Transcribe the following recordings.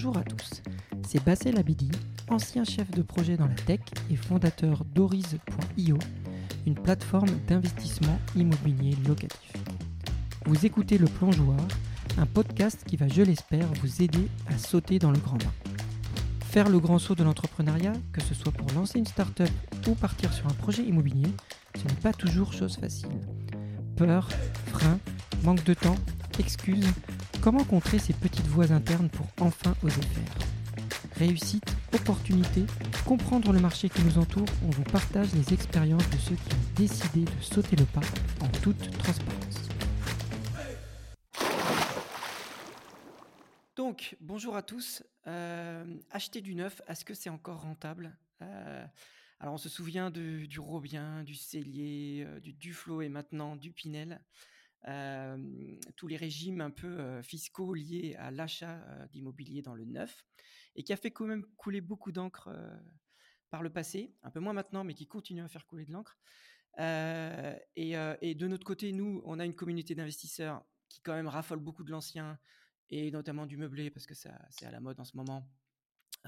Bonjour à tous, c'est Bassel Abidi, ancien chef de projet dans la tech et fondateur d'Oriz.io, une plateforme d'investissement immobilier locatif. Vous écoutez Le Plongeoir, un podcast qui va, je l'espère, vous aider à sauter dans le grand bain. Faire le grand saut de l'entrepreneuriat, que ce soit pour lancer une start-up ou partir sur un projet immobilier, ce n'est pas toujours chose facile. Peur, frein, manque de temps, excuses, comment contrer ces petites voies internes pour enfin oser faire? Réussite, opportunité, comprendre le marché qui nous entoure, on vous partage les expériences de ceux qui ont décidé de sauter le pas en toute transparence. Donc, bonjour à tous. Euh, acheter du neuf, est-ce que c'est encore rentable? Euh, Alors, on se souvient du Robien, du Cellier, euh, du Duflo et maintenant du Pinel. Tous les régimes un peu fiscaux liés à l'achat d'immobilier dans le neuf et qui a fait quand même couler beaucoup d'encre par le passé, un peu moins maintenant, mais qui continue à faire couler de l'encre. Et, de notre côté, nous, on a une communauté d'investisseurs qui quand même raffole beaucoup de l'ancien et notamment du meublé parce que ça, c'est à la mode en ce moment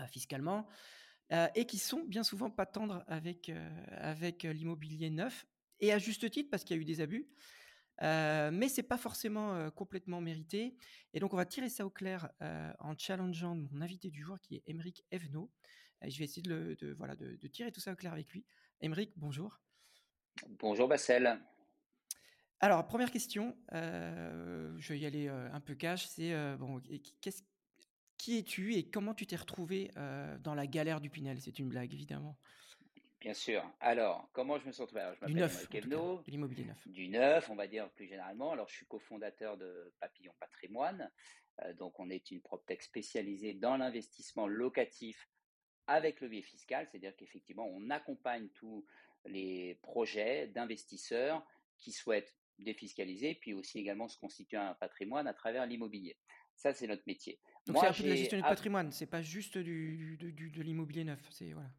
fiscalement. et qui sont bien souvent pas tendres avec, avec l'immobilier neuf, et à juste titre parce qu'il y a eu des abus. Euh, mais c'est pas forcément complètement mérité. Et donc, on va tirer ça au clair en challengeant mon invité du jour qui est Émeric Evenot. je vais essayer de, de voilà, de, de, tirer tout ça au clair avec lui. Émeric, bonjour. Bonjour Bassel. Alors, première question, je vais y aller un peu cash, c'est bon, qui es-tu et comment tu t'es retrouvé dans la galère du Pinel? C'est une blague, évidemment. Bien sûr. Alors, comment je me suis retrouvé? Je m'appelle de l'immobilier neuf. Du neuf, on va dire plus généralement. Alors, je suis cofondateur de Papillon Patrimoine. Euh, donc, on est une PropTech spécialisée dans l'investissement locatif avec levier fiscal, c'est-à-dire qu'effectivement, on accompagne tous les projets d'investisseurs qui souhaitent défiscaliser, puis aussi également se constituer un patrimoine à travers l'immobilier. Ça, c'est notre métier. Donc, c'est un peu de la gestion du patrimoine, c'est pas juste du, de l'immobilier neuf. C'est voilà.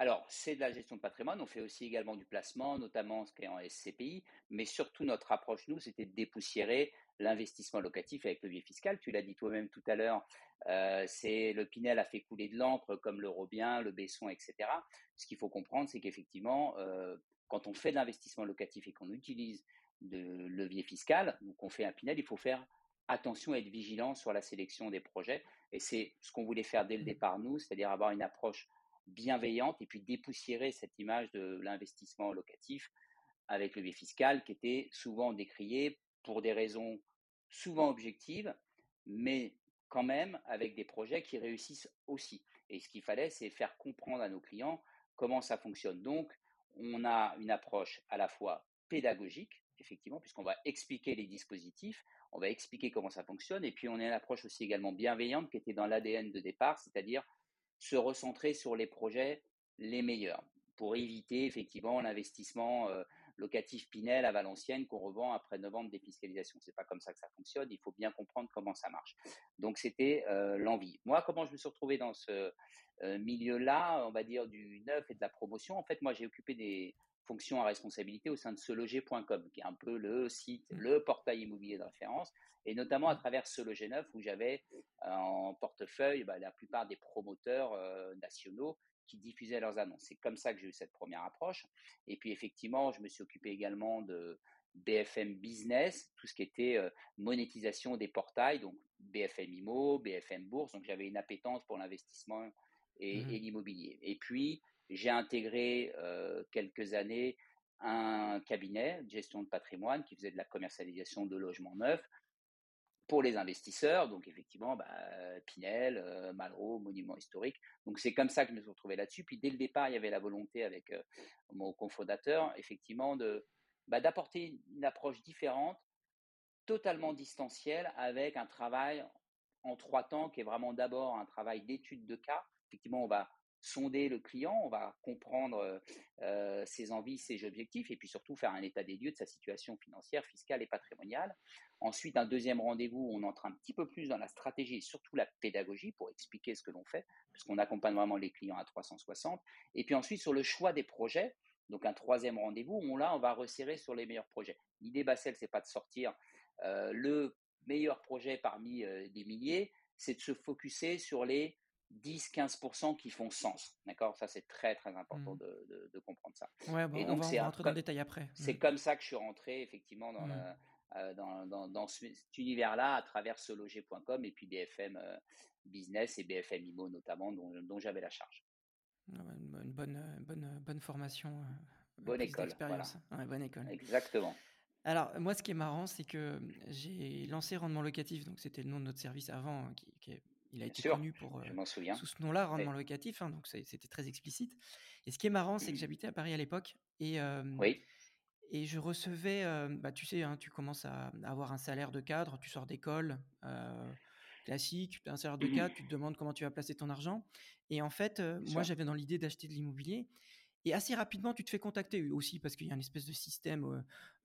Alors, c'est de la gestion de patrimoine. On fait aussi également du placement, notamment ce qui est en SCPI. Mais surtout, notre approche, nous, c'était de dépoussiérer l'investissement locatif avec le biais fiscal. Tu l'as dit toi-même tout à l'heure, euh, c'est le Pinel a fait couler de l'encre comme le Robien, le Besson, etc. Ce qu'il faut comprendre, c'est qu'effectivement, euh, quand on fait de l'investissement locatif et qu'on utilise de levier fiscal, donc on fait un Pinel, il faut faire attention et être vigilant sur la sélection des projets. Et c'est ce qu'on voulait faire dès le mmh. départ, nous, c'est-à-dire avoir une approche bienveillante et puis dépoussiérer cette image de l'investissement locatif avec le biais fiscal qui était souvent décrié pour des raisons souvent objectives, mais quand même avec des projets qui réussissent aussi. Et ce qu'il fallait, c'est faire comprendre à nos clients comment ça fonctionne. Donc, on a une approche à la fois pédagogique, effectivement, puisqu'on va expliquer les dispositifs, on va expliquer comment ça fonctionne, et puis on a une approche aussi également bienveillante qui était dans l'ADN de départ, c'est-à-dire se recentrer sur les projets les meilleurs pour éviter effectivement l'investissement locatif Pinel à Valenciennes qu'on revend après 9 ans de défiscalisation. C'est pas comme ça que ça fonctionne. Il faut bien comprendre comment ça marche. Donc c'était l'envie. Moi, comment je me suis retrouvé dans ce milieu-là, on va dire du neuf et de la promotion? En fait, moi, j'ai occupé des fonctions à responsabilité au sein de seloger.com, qui est un peu le site, mmh. le portail immobilier de référence, et notamment à mmh. travers Seloger Neuf, où j'avais euh, en portefeuille bah, la plupart des promoteurs euh, nationaux qui diffusaient leurs annonces. C'est comme ça que j'ai eu cette première approche. Et puis effectivement, je me suis occupé également de BFM Business, tout ce qui était euh, monétisation des portails, donc BFM Imo, BFM Bourse. Donc j'avais une appétence pour l'investissement et, mmh. et l'immobilier. Et puis j'ai intégré euh, quelques années un cabinet de gestion de patrimoine qui faisait de la commercialisation de logements neufs pour les investisseurs, donc effectivement, bah, Pinel, euh, Malraux, Monument Historique. Donc c'est comme ça que je me suis retrouvé là-dessus. Puis dès le départ, il y avait la volonté avec euh, mon cofondateur, effectivement, de bah, d'apporter une approche différente, totalement distancielle, avec un travail en trois temps qui est vraiment d'abord un travail d'étude de cas. Effectivement, on va sonder le client, on va comprendre euh, ses envies, ses objectifs, et puis surtout faire un état des lieux de sa situation financière, fiscale et patrimoniale. Ensuite, un deuxième rendez-vous, on entre un petit peu plus dans la stratégie et surtout la pédagogie pour expliquer ce que l'on fait, puisqu'on accompagne vraiment les clients à 360. Et puis ensuite, sur le choix des projets, donc un troisième rendez-vous, on, là, on va resserrer sur les meilleurs projets. L'idée, Bassel, c'est pas de sortir euh, le meilleur projet parmi euh, des milliers, c'est de se focuser sur les 10-15% qui font sens. D'accord? Ça, c'est très, très important Mmh. de, de- comprendre ça. Ouais, bon, Et on va on rentrer dans le détail après. c'est Mmh. comme ça que je suis rentré, effectivement, dans, Mmh. la- euh, dans, dans, dans ce- cet univers-là à travers seloger.com et puis BFM euh, Business et BFM IMO notamment, dont, dont j'avais la charge. Ouais, une, bonne, euh, bonne, bonne formation, Bonne école, voilà. Ouais, bonne école. Exactement. Alors, moi, ce qui est marrant, c'est que j'ai lancé Rendement Locatif, donc c'était le nom de notre service avant, hein, qui, qui est- il a Bien été sûr, connu pour, euh, sous ce nom-là, Oui. Rendement Locatif, hein, donc c'était très explicite. Et ce qui est marrant, c'est que Mhm. j'habitais à Paris à l'époque, et, euh, Oui, et je recevais, euh, bah, tu sais, hein, tu commences à avoir un salaire de cadre, tu sors d'école, classique, tu as un salaire de Mhm. cadre, tu te demandes comment tu vas placer ton argent. Et en fait, moi, j'avais dans l'idée d'acheter de l'immobilier. Et assez rapidement, tu te fais contacter aussi parce qu'il y a une espèce de système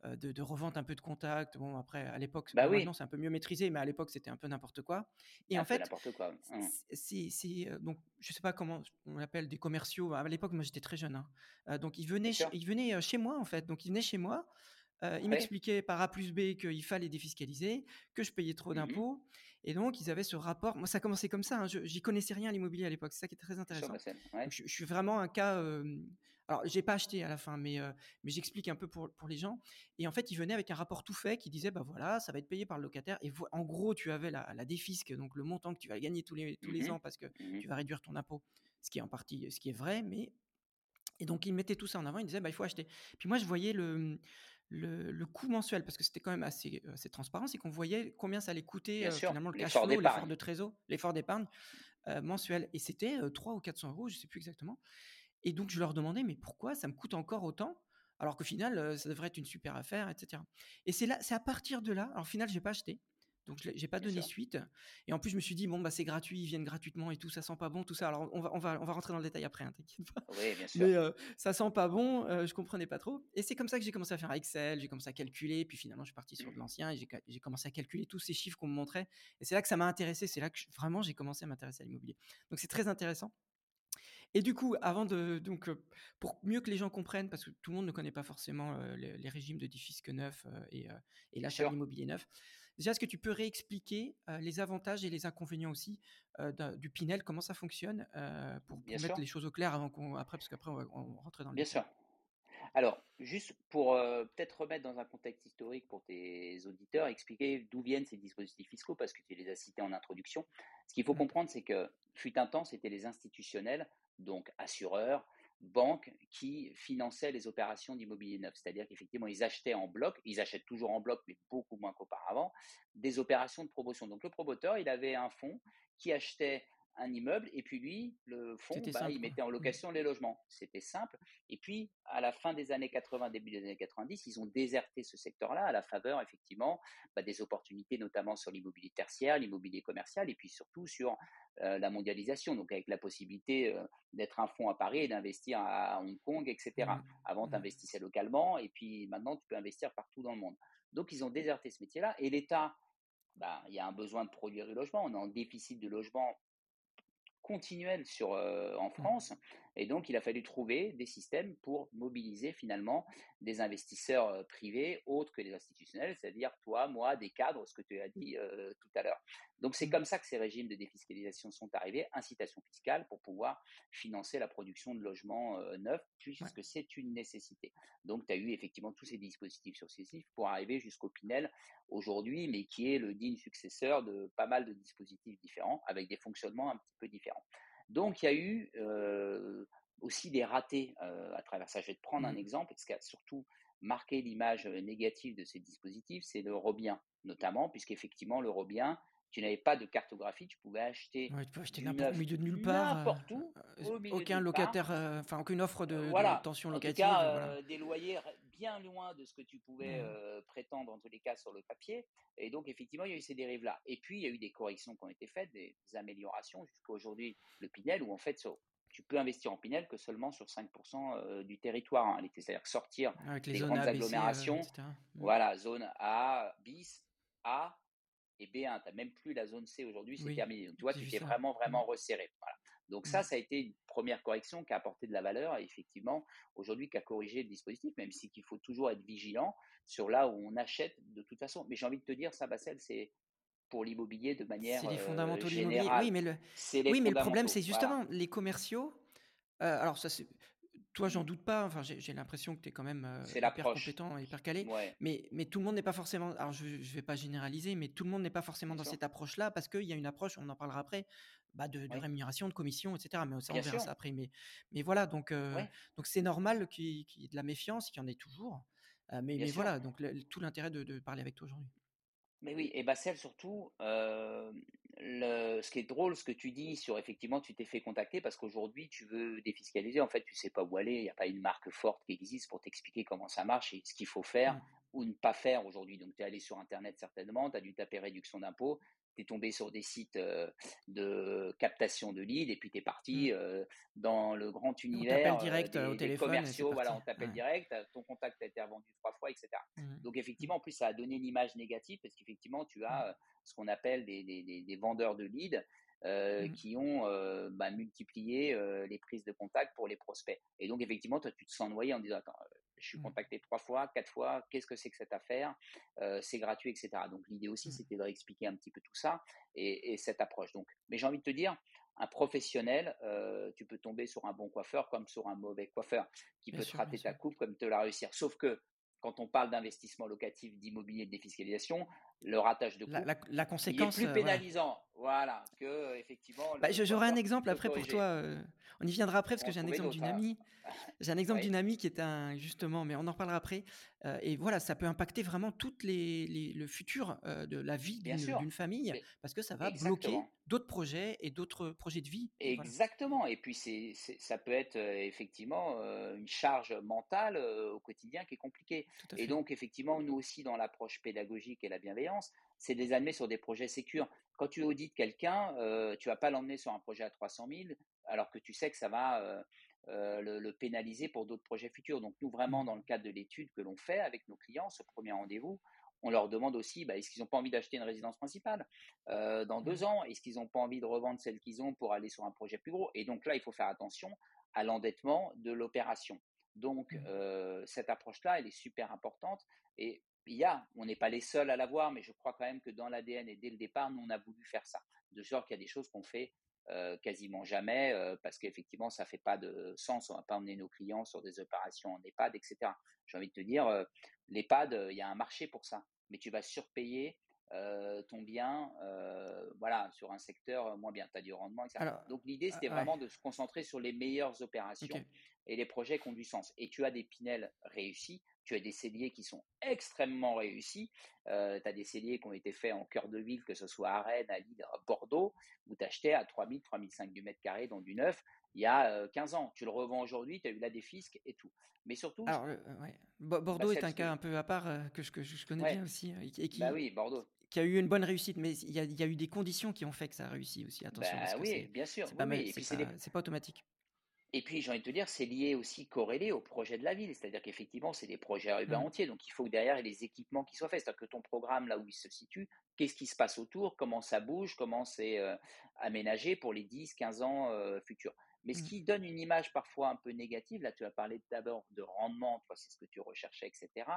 euh, de, de revente un peu de contact. Bon, après, à l'époque, Bah bon, oui, maintenant c'est un peu mieux maîtrisé, mais à l'époque c'était un peu n'importe quoi. Et en fait, n'importe quoi. Hum, c'est, donc, je sais pas comment on appelle des commerciaux. À l'époque, moi j'étais très jeune. hein. Donc, ils venaient, ch- ils venaient chez moi en fait. Donc, ils venaient chez moi. euh, ils Oui. m'expliquaient par A plus B qu'il fallait défiscaliser, que je payais trop Mhm. d'impôts. Et donc, ils avaient ce rapport. Moi, ça commençait comme ça. hein. Je, j'y connaissais rien à l'immobilier à l'époque. C'est ça qui est très intéressant. ouais. Je, je suis vraiment un cas. euh, alors, j'ai pas acheté à la fin, mais, euh, mais j'explique un peu pour, pour les gens. Et en fait, ils venaient avec un rapport tout fait qui disait bah voilà, ça va être payé par le locataire. Et en gros, tu avais la, la défisque, donc le montant que tu vas gagner tous les, tous les Mhm. ans parce que Mhm. tu vas réduire ton impôt, ce qui est en partie ce qui est vrai, mais. Et donc, ils mettaient tout ça en avant, ils disaient bah, il faut acheter. Puis moi, je voyais le. Le, le coût mensuel, parce que c'était quand même assez, euh, assez transparent, c'est qu'on voyait combien ça allait coûter euh, finalement le cash flow, l'effort de trésor, l'effort d'épargne euh, mensuel. Et c'était euh, 3 ou 400 euros, je sais plus exactement. Et donc, je leur demandais, mais pourquoi ça me coûte encore autant alors qu'au final, ça devrait être une super affaire, etc. Et c'est là, c'est à partir de là. Alors, au final, j'ai pas acheté, donc je n'ai pas donné suite. Et en plus, je me suis dit, bon, bah, c'est gratuit, ils viennent gratuitement et tout, ça sent pas bon, tout ça. Alors, on va, on va, on va rentrer dans le détail après, hein, t'inquiète pas. Oui, bien sûr. Mais euh, ça sent pas bon, euh, je comprenais pas trop. Et c'est comme ça que j'ai commencé à faire Excel, j'ai commencé à calculer, puis finalement, je suis parti sur de Mhm. l'ancien et j'ai j'ai commencé à calculer tous ces chiffres qu'on me montrait. Et c'est là que ça m'a intéressé, c'est là que je- vraiment j'ai commencé à m'intéresser à l'immobilier. Donc, c'est très intéressant. Et du coup, avant de donc euh, pour mieux que les gens comprennent, parce que tout le monde ne connaît pas forcément euh, les, les régimes de défisque neuf euh, et, et l'achat l'immobilier neuf. Déjà, est-ce que tu peux réexpliquer euh, les avantages et les inconvénients aussi euh, du Pinel, comment ça fonctionne, euh, pour, mettre les choses au clair avant qu'on après, parce qu'après on va on rentrer dans le Bien détail. sûr. Alors, juste pour peut-être remettre dans un contexte historique pour tes auditeurs, expliquer d'où viennent ces dispositifs fiscaux, parce que tu les as cités en introduction. Ce qu'il faut Mm. comprendre, c'est que fut un temps, c'était les institutionnels, donc assureurs, banques, qui finançaient les opérations d'immobilier neuf. C'est-à-dire qu'effectivement, ils achetaient en bloc, ils achètent toujours en bloc, mais beaucoup moins qu'auparavant, des opérations de promotion. Donc le promoteur, il avait un fonds qui achetait un immeuble et puis lui, le fonds, bah, simple, il mettait en Mm. location les logements. C'était simple. Et puis, à la fin des années 80, début des années 90, ils ont déserté ce secteur-là à la faveur, effectivement, bah, des opportunités, notamment sur l'immobilier tertiaire, l'immobilier commercial, et puis surtout sur euh, la mondialisation, donc avec la possibilité euh, d'être un fonds à Paris et d'investir à Hong Kong, etc. Mm. Avant, Mm. tu investissais localement, et puis maintenant, tu peux investir partout dans le monde. Donc, ils ont déserté ce métier-là, et l'État, bah, il y a un besoin de produire du logement, on est en déficit de logement continuel sur, euh, en Mm. France. Et donc, il a fallu trouver des systèmes pour mobiliser finalement des investisseurs euh, privés autres que les institutionnels, c'est-à-dire toi, moi, des cadres, ce que tu as dit euh, tout à l'heure. Donc, c'est Mm. comme ça que ces régimes de défiscalisation sont arrivés, incitation fiscale pour pouvoir financer la production de logements euh, neufs, Ouais. puisque c'est une nécessité. Donc, tu as eu effectivement tous ces dispositifs successifs pour arriver jusqu'au Pinel aujourd'hui, mais qui est le digne successeur de pas mal de dispositifs différents, avec des fonctionnements un petit peu différents. Donc, il y a eu euh, aussi des ratés euh, à travers ça. Je vais te prendre un Mm. exemple, ce qui a surtout marqué l'image euh, négative de ces dispositifs, c'est le Robien, notamment, puisqu'effectivement, le Robien, tu n'avais pas de cartographie, tu pouvais acheter Ouais, tu acheter n'importe au neuf milieu de nulle part. n'importe où, euh, aucun locataire, euh, enfin aucune offre de, tension en tout locative. cas, voilà. des loyers bien loin de ce que tu pouvais Mm. euh, prétendre en tous les cas sur le papier. Et donc, effectivement, il y a eu ces dérives-là. Et puis, il y a eu des corrections qui ont été faites, des améliorations jusqu'à aujourd'hui, le Pinel, où en fait, sur- tu peux investir en Pinel que seulement sur 5% euh, du territoire. hein, c'est-à-dire sortir Avec les des zones grandes euh, agglomérations, etc. Mm. voilà, zone A, bis, A et B1. Tu n'as même plus la zone C aujourd'hui, c'est Oui, terminé. Donc, tu vois, tu t'es vraiment, vraiment resserré. Voilà. Donc ça, Mm. ça a été une première correction qui a apporté de la valeur et effectivement, aujourd'hui, qui a corrigé le dispositif, même si qu'il faut toujours être vigilant sur là où on achète de toute façon. Mais j'ai envie de te dire, ça, Bassel, c'est pour l'immobilier de manière C'est les euh, fondamentaux de l'immobilier. Oui, mais le, C'est les oui, mais le problème, c'est Voilà. justement les commerciaux. euh, alors, ça, c'est, toi, j'en doute pas. Enfin, j'ai j'ai l'impression que tu es quand même euh, C'est hyper compétent, hyper calé. Ouais, Mais, mais tout le monde n'est pas forcément. Alors, je ne vais pas généraliser, mais tout le monde n'est pas forcément bien dans sûr. cette approche-là parce qu'il y a une approche, on en parlera après, bah, de, de Oui, rémunération, de commission, etc. Mais ça, on verra ça après. Mais, mais voilà, donc euh, Oui, donc c'est normal qu'il y ait de la méfiance, qu'il y en ait toujours. Euh, mais, voilà, donc le- tout l'intérêt de, de parler avec toi aujourd'hui. Mais oui, et Bassel surtout, euh, le, ce qui est drôle, ce que tu dis sur effectivement, tu t'es fait contacter parce qu'aujourd'hui tu veux défiscaliser. En fait, tu sais pas où aller. Il n'y a pas une marque forte qui existe pour t'expliquer comment ça marche et ce qu'il faut faire Mm. ou ne pas faire aujourd'hui. Donc, tu es allé sur Internet certainement, tu as dû taper réduction d'impôts, tu es tombé sur des sites euh, de captation de leads et puis tu es parti euh, dans le grand On univers direct euh, au des, commerciaux. Voilà, on t'appelle Ouais. direct, ton contact a été revendu trois fois, etc. Mm. Donc Mm. effectivement, en plus, ça a donné une image négative parce qu'effectivement, tu as ce qu'on appelle des, des- vendeurs de leads euh, qui ont euh, bah, multiplié euh, les prises de contact pour les prospects. Et donc effectivement, toi, tu te sens noyé en disant, attends, je suis Mm. contacté trois fois, quatre fois, qu'est-ce que c'est que cette affaire Euh, C'est gratuit, etc. Donc l'idée aussi, Mm. c'était de réexpliquer un petit peu tout ça et, et cette approche. Donc, mais j'ai envie de te dire, un professionnel, euh, tu peux tomber sur un bon coiffeur comme sur un mauvais coiffeur, qui Bien peut te sûr, rater ta coupe comme te la réussir. Sauf que quand on parle d'investissement locatif, d'immobilier, de défiscalisation, le ratage de La, coupe, la, la il est conséquence, plus euh, pénalisant, voilà, que effectivement Bah, j'aurai un exemple après pour toi. euh, on y viendra après parce que j'ai un exemple d'une hein. amie. J'ai un exemple Oui, d'une amie qui est un justement, mais on en reparlera après. Euh, et voilà, ça peut impacter vraiment toutes les, les- le futur euh, de la vie d'une famille Mais parce que ça va bloquer d'autres projets et d'autres projets de vie. Voilà, Exactement. Et puis c'est, ça peut être effectivement une charge mentale au quotidien qui est compliquée. Et donc effectivement, nous aussi dans l'approche pédagogique et la bienveillance, c'est de les amener sur des projets sécures. Quand tu audites quelqu'un, euh, tu vas pas l'emmener sur un projet à 300 000 alors que tu sais que ça va euh, euh, le, le pénaliser pour d'autres projets futurs. Donc nous vraiment Mm. dans le cadre de l'étude que l'on fait avec nos clients, ce premier rendez-vous, on leur demande aussi, bah, est-ce qu'ils n'ont pas envie d'acheter une résidence principale euh, dans deux ans? Est-ce qu'ils n'ont pas envie de revendre celle qu'ils ont pour aller sur un projet plus gros? Et donc là, il faut faire attention à l'endettement de l'opération. Donc Mm. euh, cette approche-là, elle est super importante. Et il y a, on n'est pas les seuls à l'avoir, mais je crois quand même que dans l'ADN et dès le départ, nous, on a voulu faire ça. De sorte qu'il y a des choses qu'on fait euh, quasiment jamais euh, parce qu'effectivement, ça fait pas de sens. On ne va pas emmener nos clients sur des opérations en EHPAD, etc. J'ai envie de te dire, euh, l'EHPAD, il y a un marché pour ça, mais tu vas surpayer euh, ton bien, euh, voilà, sur un secteur moins bien. Tu as du rendement, etc. Alors, Donc l'idée, c'était ah, ouais, vraiment de se concentrer sur les meilleures opérations et les projets qui ont du sens. Et tu as des Pinel réussis, tu as des celliers qui sont extrêmement réussis. Euh, tu as des celliers qui ont été faits en cœur de ville, que ce soit à Rennes, à Lille, à Bordeaux, où tu achetais à 3000, 3005 du mètre carré, dans du neuf, il y a euh, 15 ans. Tu le revends aujourd'hui, tu as eu la défisque et tout. Mais surtout, Alors, euh, ouais. Bo- Bordeaux bah, est un cas un peu à part euh, que je, que je- je connais bien aussi euh, et qui, bah oui, Bordeaux. qui a eu une bonne réussite, mais il y a, il y a eu des conditions qui ont fait que ça a réussi aussi. Attention, Bah oui, bien sûr, pas oui. mal, Et puis pas automatique. Et puis, j'ai envie de te dire, c'est lié aussi corrélé au projet de la ville. C'est-à-dire qu'effectivement, c'est des projets urbains Mm. entiers. Donc, il faut que derrière, il y ait les équipements qui soient faits. C'est-à-dire que ton programme, là où il se situe, qu'est-ce qui se passe autour, comment ça bouge, comment c'est euh, aménagé pour les 10, 15 ans euh, futurs. Mais ce Mm. qui donne une image parfois un peu négative, là, tu as parlé d'abord de rendement, toi, c'est ce que tu recherchais, etc.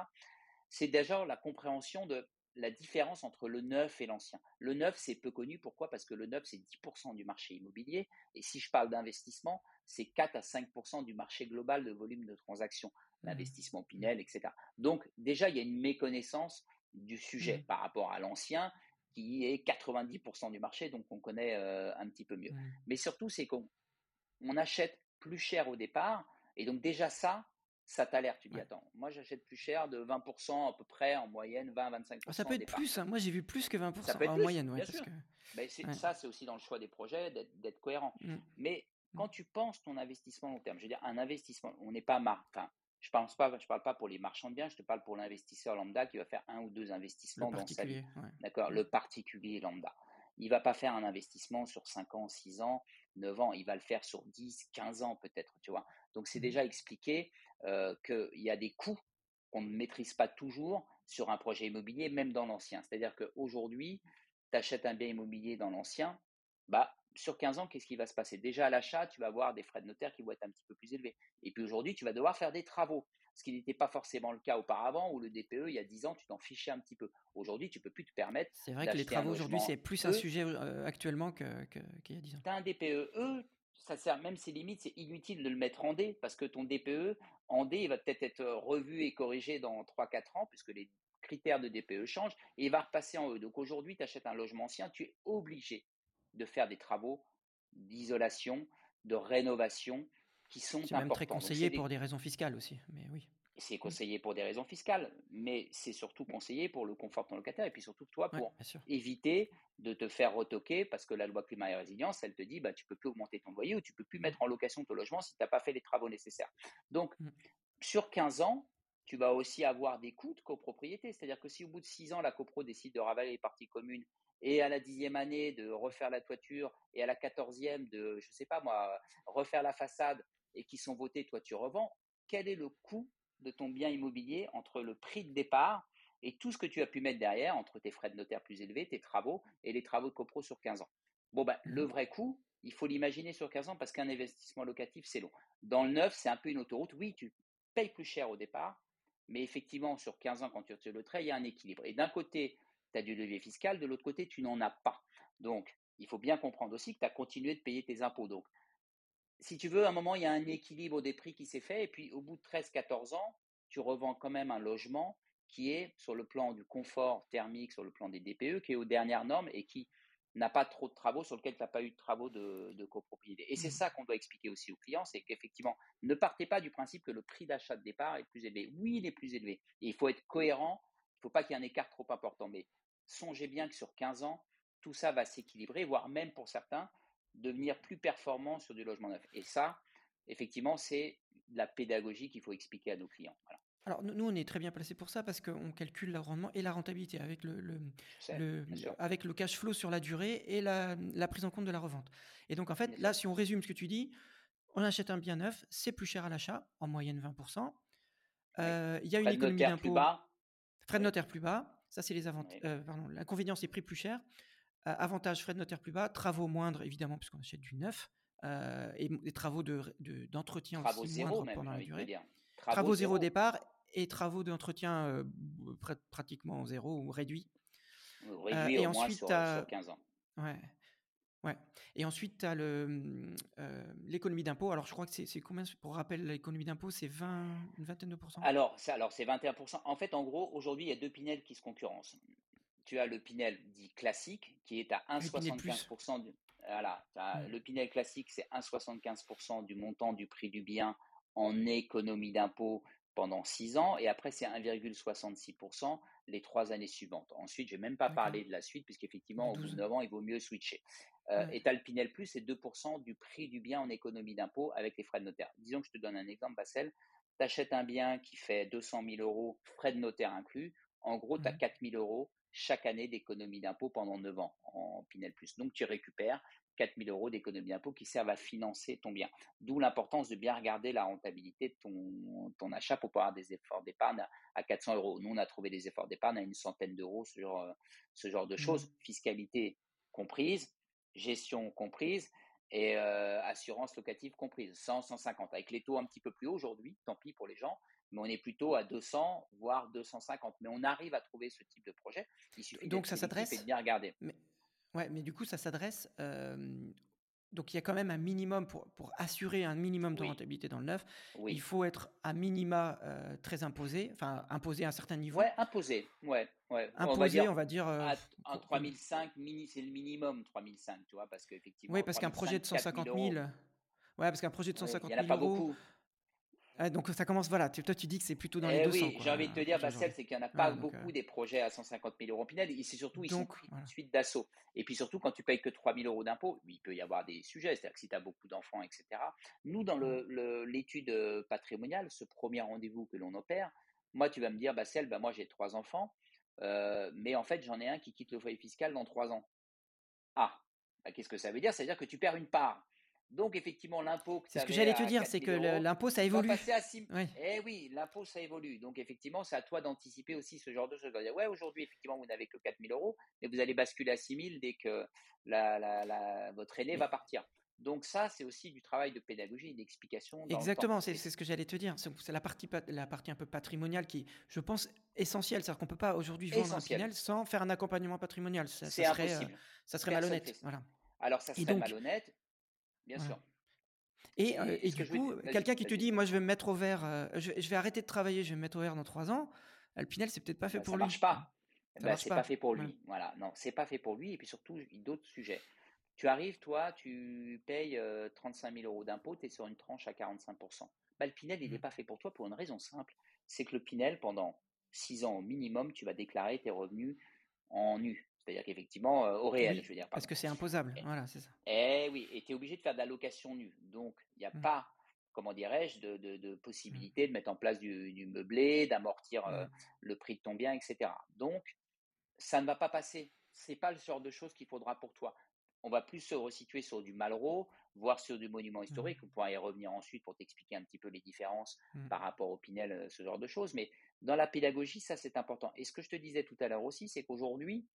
C'est déjà la compréhension de la différence entre le neuf et l'ancien. Le neuf, c'est peu connu. Pourquoi? Parce que le neuf, c'est 10% du marché immobilier. Et si je parle d'investissement, c'est 4 à 5% du marché global de volume de transactions, Mm. l'investissement Pinel, etc. Donc déjà, il y a une méconnaissance du sujet Mm. par rapport à l'ancien, qui est 90% du marché, donc on connaît euh, un petit peu mieux. Mm. Mais surtout, c'est qu'on on achète plus cher au départ, et donc déjà ça, ça t'alerte. Tu dis, Ouais. attends, moi j'achète plus cher de 20% à peu près, en moyenne, Ah, Ça 20-25% peut être départ. plus, hein. Moi, j'ai vu plus que Ça 20% peut être en plus, moyenne, ouais, parce que Ben, ouais. ça, c'est aussi dans le choix des projets, d'être, cohérent. Mm. Mais Mm. quand tu penses ton investissement long terme, je veux dire, un investissement, on n'est pas mar... enfin, je pas, je parle pas pour les marchands de biens, je te parle pour l'investisseur lambda qui va faire un ou deux Le investissements dans sa vie. ouais. D'accord? Mm. Le particulier lambda. Il va pas faire un investissement sur 5 ans, 6 ans, 9 ans. Il va le faire sur 10, 15 ans peut-être, tu vois? Donc, c'est Mm. déjà expliqué euh, qu'il y a des coûts qu'on ne maîtrise pas toujours sur un projet immobilier, même dans l'ancien. C'est-à-dire qu'aujourd'hui, tu achètes un bien immobilier dans l'ancien, bah, sur 15 ans, qu'est-ce qui va se passer? Déjà à l'achat, tu vas avoir des frais de notaire qui vont être un petit peu plus élevés. Et puis aujourd'hui, tu vas devoir faire des travaux, ce qui n'était pas forcément le cas auparavant, où le DPE, il y a 10 ans, tu t'en fichais un petit peu. Aujourd'hui, tu peux plus te permettre. C'est vrai que les travaux aujourd'hui, c'est plus un sujet euh, actuellement qu'il y a 10 ans. Tu as un DPE E, ça sert, même ses limites, c'est inutile de le mettre en D, parce que ton DPE, en D, il va peut-être être revu et corrigé dans 3-4 ans, puisque les critères de DPE changent, et il va repasser en E. Donc aujourd'hui, tu achètes un logement ancien, tu es obligé de faire des travaux d'isolation, de rénovation qui sont. C'est même très conseillé pour des raisons fiscales aussi, mais oui. C'est conseillé pour des raisons fiscales, mais c'est surtout conseillé pour le confort de ton locataire et puis surtout toi pour éviter de te faire retoquer parce que la loi climat et résilience, elle te dit bah tu peux plus augmenter ton loyer ou tu peux plus mettre en location ton logement si tu n'as pas fait les travaux nécessaires. Donc mmh. sur 15 ans, tu vas aussi avoir des coûts de copropriété, c'est-à-dire que si au bout de 6 ans la copro décide de ravaler les parties communes et à la dixième année de refaire la toiture et à la quatorzième de, je sais pas moi, refaire la façade et qui sont votés, toi tu revends, quel est le coût de ton bien immobilier entre le prix de départ et tout ce que tu as pu mettre derrière, entre tes frais de notaire plus élevés, tes travaux et les travaux de copro sur 15 ans? Bon, ben, le mmh vrai coût, il faut l'imaginer sur 15 ans parce qu'un investissement locatif, c'est long. Dans le neuf, c'est un peu une autoroute. Oui, tu payes plus cher au départ, mais effectivement, sur 15 ans, quand tu retires le trait, il y a un équilibre. Et d'un côté, tu as du levier fiscal, de l'autre côté, tu n'en as pas. Donc, il faut bien comprendre aussi que tu as continué de payer tes impôts. Donc, si tu veux, à un moment, il y a un équilibre des prix qui s'est fait, et puis au bout de 13-14 ans, tu revends quand même un logement qui est sur le plan du confort thermique, sur le plan des DPE, qui est aux dernières normes et qui n'a pas trop de travaux, sur lequel tu n'as pas eu de travaux de, copropriété. Et c'est mmh. ça qu'on doit expliquer aussi aux clients, c'est qu'effectivement, ne partez pas du principe que le prix d'achat de départ est plus élevé. Oui, il est plus élevé. Et il faut être cohérent, il ne faut pas qu'il y ait un écart trop important. Mais songez bien que sur 15 ans, tout ça va s'équilibrer, voire même pour certains, devenir plus performant sur du logement neuf. Et ça, effectivement, c'est la pédagogie qu'il faut expliquer à nos clients. Alors nous, on est très bien placé pour ça parce qu'on calcule le rendement et la rentabilité avec le, avec le cash flow sur la durée et la, prise en compte de la revente. Et donc en fait, là, si on résume ce que tu dis, on achète un bien neuf, c'est plus cher à l'achat, en moyenne 20%. Euh, il y a une économie d'impôt. Frais de notaire plus bas. Ça, c'est les avantages. Euh, pardon, l'inconvénient, c'est prix plus cher. Euh, avantage, frais de notaire plus bas. Travaux moindres, évidemment, puisqu'on achète du neuf. et des travaux d'entretien de, aussi moindres pendant la durée. Travaux, zéro. départ et travaux d'entretien pratiquement zéro ou réduit. Réduit et au ensuite, moins sur, 15 ans. Ouais. Ouais. Et ensuite, tu as l'économie d'impôt. Alors, je crois que c'est combien Pour rappel, l'économie d'impôt, c'est 20, une vingtaine de pourcents Alors, c'est alors, 21%. En fait, en gros, aujourd'hui, il y a deux Pinel qui se concurrencent. Tu as le Pinel dit classique, qui est à 1,75% du. Voilà. Le Pinel classique, c'est 1,75% du montant du prix du bien en économie d'impôt pendant 6 ans et après c'est 1,66% les trois années suivantes. Ensuite, je n'ai même pas parlé de la suite puisqu'effectivement au bout de 9 ans, il vaut mieux switcher. Euh, Et tu le Pinel Plus, c'est 2% du prix du bien en économie d'impôt avec les frais de notaire. Disons que je te donne un exemple, Bassel. Tu achètes un bien qui fait 200 000 euros, frais de notaire inclus. En gros, tu as 4 000 euros chaque année d'économie d'impôt pendant 9 ans en Pinel Plus. Donc, tu récupères 4 000 euros d'économie d'impôt qui servent à financer ton bien. D'où l'importance de bien regarder la rentabilité de ton, ton achat pour pouvoir avoir des efforts d'épargne à 400 euros. Nous, on a trouvé des efforts d'épargne à une centaine d'euros sur ce genre de mmh. choses. Fiscalité comprise, gestion comprise et euh, assurance locative comprise, 100, 150. Avec les taux un petit peu plus hauts aujourd'hui, tant pis pour les gens, mais on est plutôt à 200, voire 250. Mais on arrive à trouver ce type de projet. Il suffit Donc ça s'adresse. de bien regarder. Ouais, mais du coup, ça s'adresse. donc, il y a quand même un minimum pour, pour assurer un minimum de rentabilité dans le neuf. Il faut être à minima très imposé, enfin imposé à un certain niveau. Ouais, imposé. Ouais, ouais. Imposé, on va dire. On va dire en 3005, mini, c'est le minimum 3005, tu vois, parce qu'effectivement. Oui, parce qu'un projet de 150 000. Ouais, parce qu'un projet de 150 000 euros. Il n'y en a pas beaucoup. Ah, donc ça commence, voilà, toi tu dis que c'est plutôt dans les 200. Eh oui, j'ai envie de te dire, Bassel, c'est qu'il n'y en a pas beaucoup euh, des projets à 150 000 euros Pinel, et c'est surtout, ils sont de suite d'assaut. Et puis surtout, quand tu payes que 3 000 euros d'impôt, il peut y avoir des sujets, c'est-à-dire que si tu as beaucoup d'enfants, etc. Nous, dans l'étude euh, patrimoniale, ce premier rendez-vous que l'on opère, moi, tu vas me dire, Bassel, ben, moi j'ai trois enfants, euh, mais en fait, j'en ai un qui quitte le foyer fiscal dans trois ans. Ah, bah, qu'est-ce que ça veut dire? Ça veut dire que tu perds une part. Donc, effectivement, l'impôt que C'est ce que j'allais te dire, 4 c'est 000 que l'impôt, ça va évolue. passer à 6 Oui, Eh oui, l'impôt, ça évolue. Donc, effectivement, c'est à toi d'anticiper aussi ce genre de choses. De dire, ouais, aujourd'hui, effectivement, vous n'avez que 4 000 euros, mais vous allez basculer à 6 000 dès que la, la- la- votre aîné mais va partir. Donc, ça, c'est aussi du travail de pédagogie d'explication exactement, c'est ce que j'allais te dire. C'est la partie, la partie un peu patrimoniale qui, je pense, essentielle. C'est-à-dire qu'on peut pas aujourd'hui vendre un. Pinel sans faire un accompagnement patrimonial. Ça, ça C'est serait, euh, ça serait malhonnête. Voilà. Alors, ça serait donc, malhonnête, bien sûr. Et, euh, du coup, quelqu'un qui te dit, moi, je vais me mettre au vert, euh, je, je vais arrêter de travailler, je vais me mettre au vert dans trois ans. euh, Le Pinel, c'est peut-être pas fait Ben, pour ça lui. marche pas. Ça Ben, marche c'est pas pas. fait pour lui. Voilà, non, c'est pas fait pour lui. Et puis surtout, d'autres sujets. Tu arrives, toi, tu payes euh, 35 000 euros d'impôt, tu es sur une tranche à 45 Ben, Le Pinel, il n'est Mm. pas fait pour toi pour une raison simple. C'est que le Pinel, pendant 6 ans au minimum, tu vas déclarer tes revenus en nu. C'est-à-dire qu'effectivement, euh, au réel, Oui, je veux dire, parce que c'est imposable. Voilà, c'est ça. Eh oui, et tu es obligé de faire de la location nue. Donc, il n'y a Mm. pas, comment dirais-je, de, de- de Mm. possibilité de mettre en place du, du meublé, d'amortir euh, Mm. le prix de ton bien, etc. Donc, ça ne va pas passer. C'est pas le genre de choses qu'il faudra pour toi. On va plus se resituer sur du Malraux, voire sur du monument historique. On pourra y revenir ensuite pour t'expliquer un petit peu les différences par rapport au Pinel, euh, ce genre de choses. Mais dans la pédagogie, ça c'est important. Et ce que je te disais tout à l'heure aussi, c'est qu'aujourd'hui,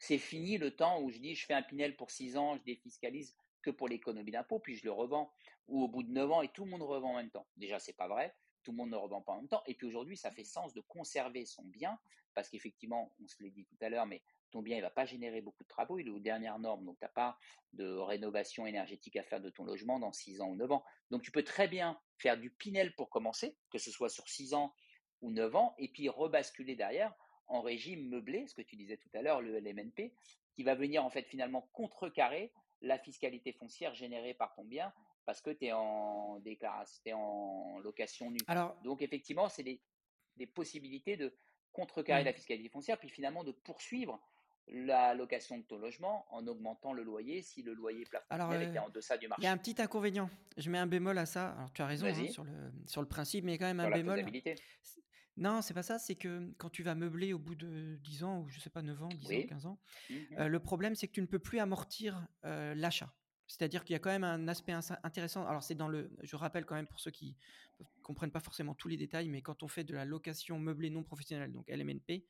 c'est fini le temps où je dis je fais un Pinel pour 6 ans, je défiscalise que pour l'économie d'impôt, puis je le revends, ou au bout de 9 ans et tout le monde revend en même temps. Déjà, c'est pas vrai, tout le monde ne revend pas en même temps. Et puis aujourd'hui, ça fait sens de conserver son bien, parce qu'effectivement, on se l'a dit tout à l'heure, mais ton bien, il va pas générer beaucoup de travaux, il est aux dernières normes, donc tu n'as pas de rénovation énergétique à faire de ton logement dans 6 ans ou 9 ans. Donc tu peux très bien faire du Pinel pour commencer, que ce soit sur 6 ans ou 9 ans, et puis rebasculer derrière en régime meublé, ce que tu disais tout à l'heure, le LMNP, qui va venir en fait finalement contrecarrer la fiscalité foncière générée par ton bien parce que tu es en déclaration, t'es en location nue. Alors, Donc effectivement, c'est des, des possibilités de contrecarrer la fiscalité foncière, puis finalement de poursuivre la location de ton logement en augmentant le loyer si le loyer plafond Alors, Pinel euh, était en deçà du il y a un marché. petit inconvénient. Je mets un bémol à ça. Alors, tu as raison hein, sur le, sur le principe, mais il y a quand même un sur bémol. Non, c'est pas ça. C'est que quand tu vas meubler au bout de 10 ans, ou je sais pas, 9 ans, 10 ans, Oui. 15 ans, euh, le problème, c'est que tu ne peux plus amortir euh, l'achat. C'est-à-dire qu'il y a quand même un aspect intéressant. Alors, c'est dans le. Je rappelle quand même pour ceux qui ne comprennent pas forcément tous les détails, mais quand on fait de la location meublée non professionnelle, donc LMNP,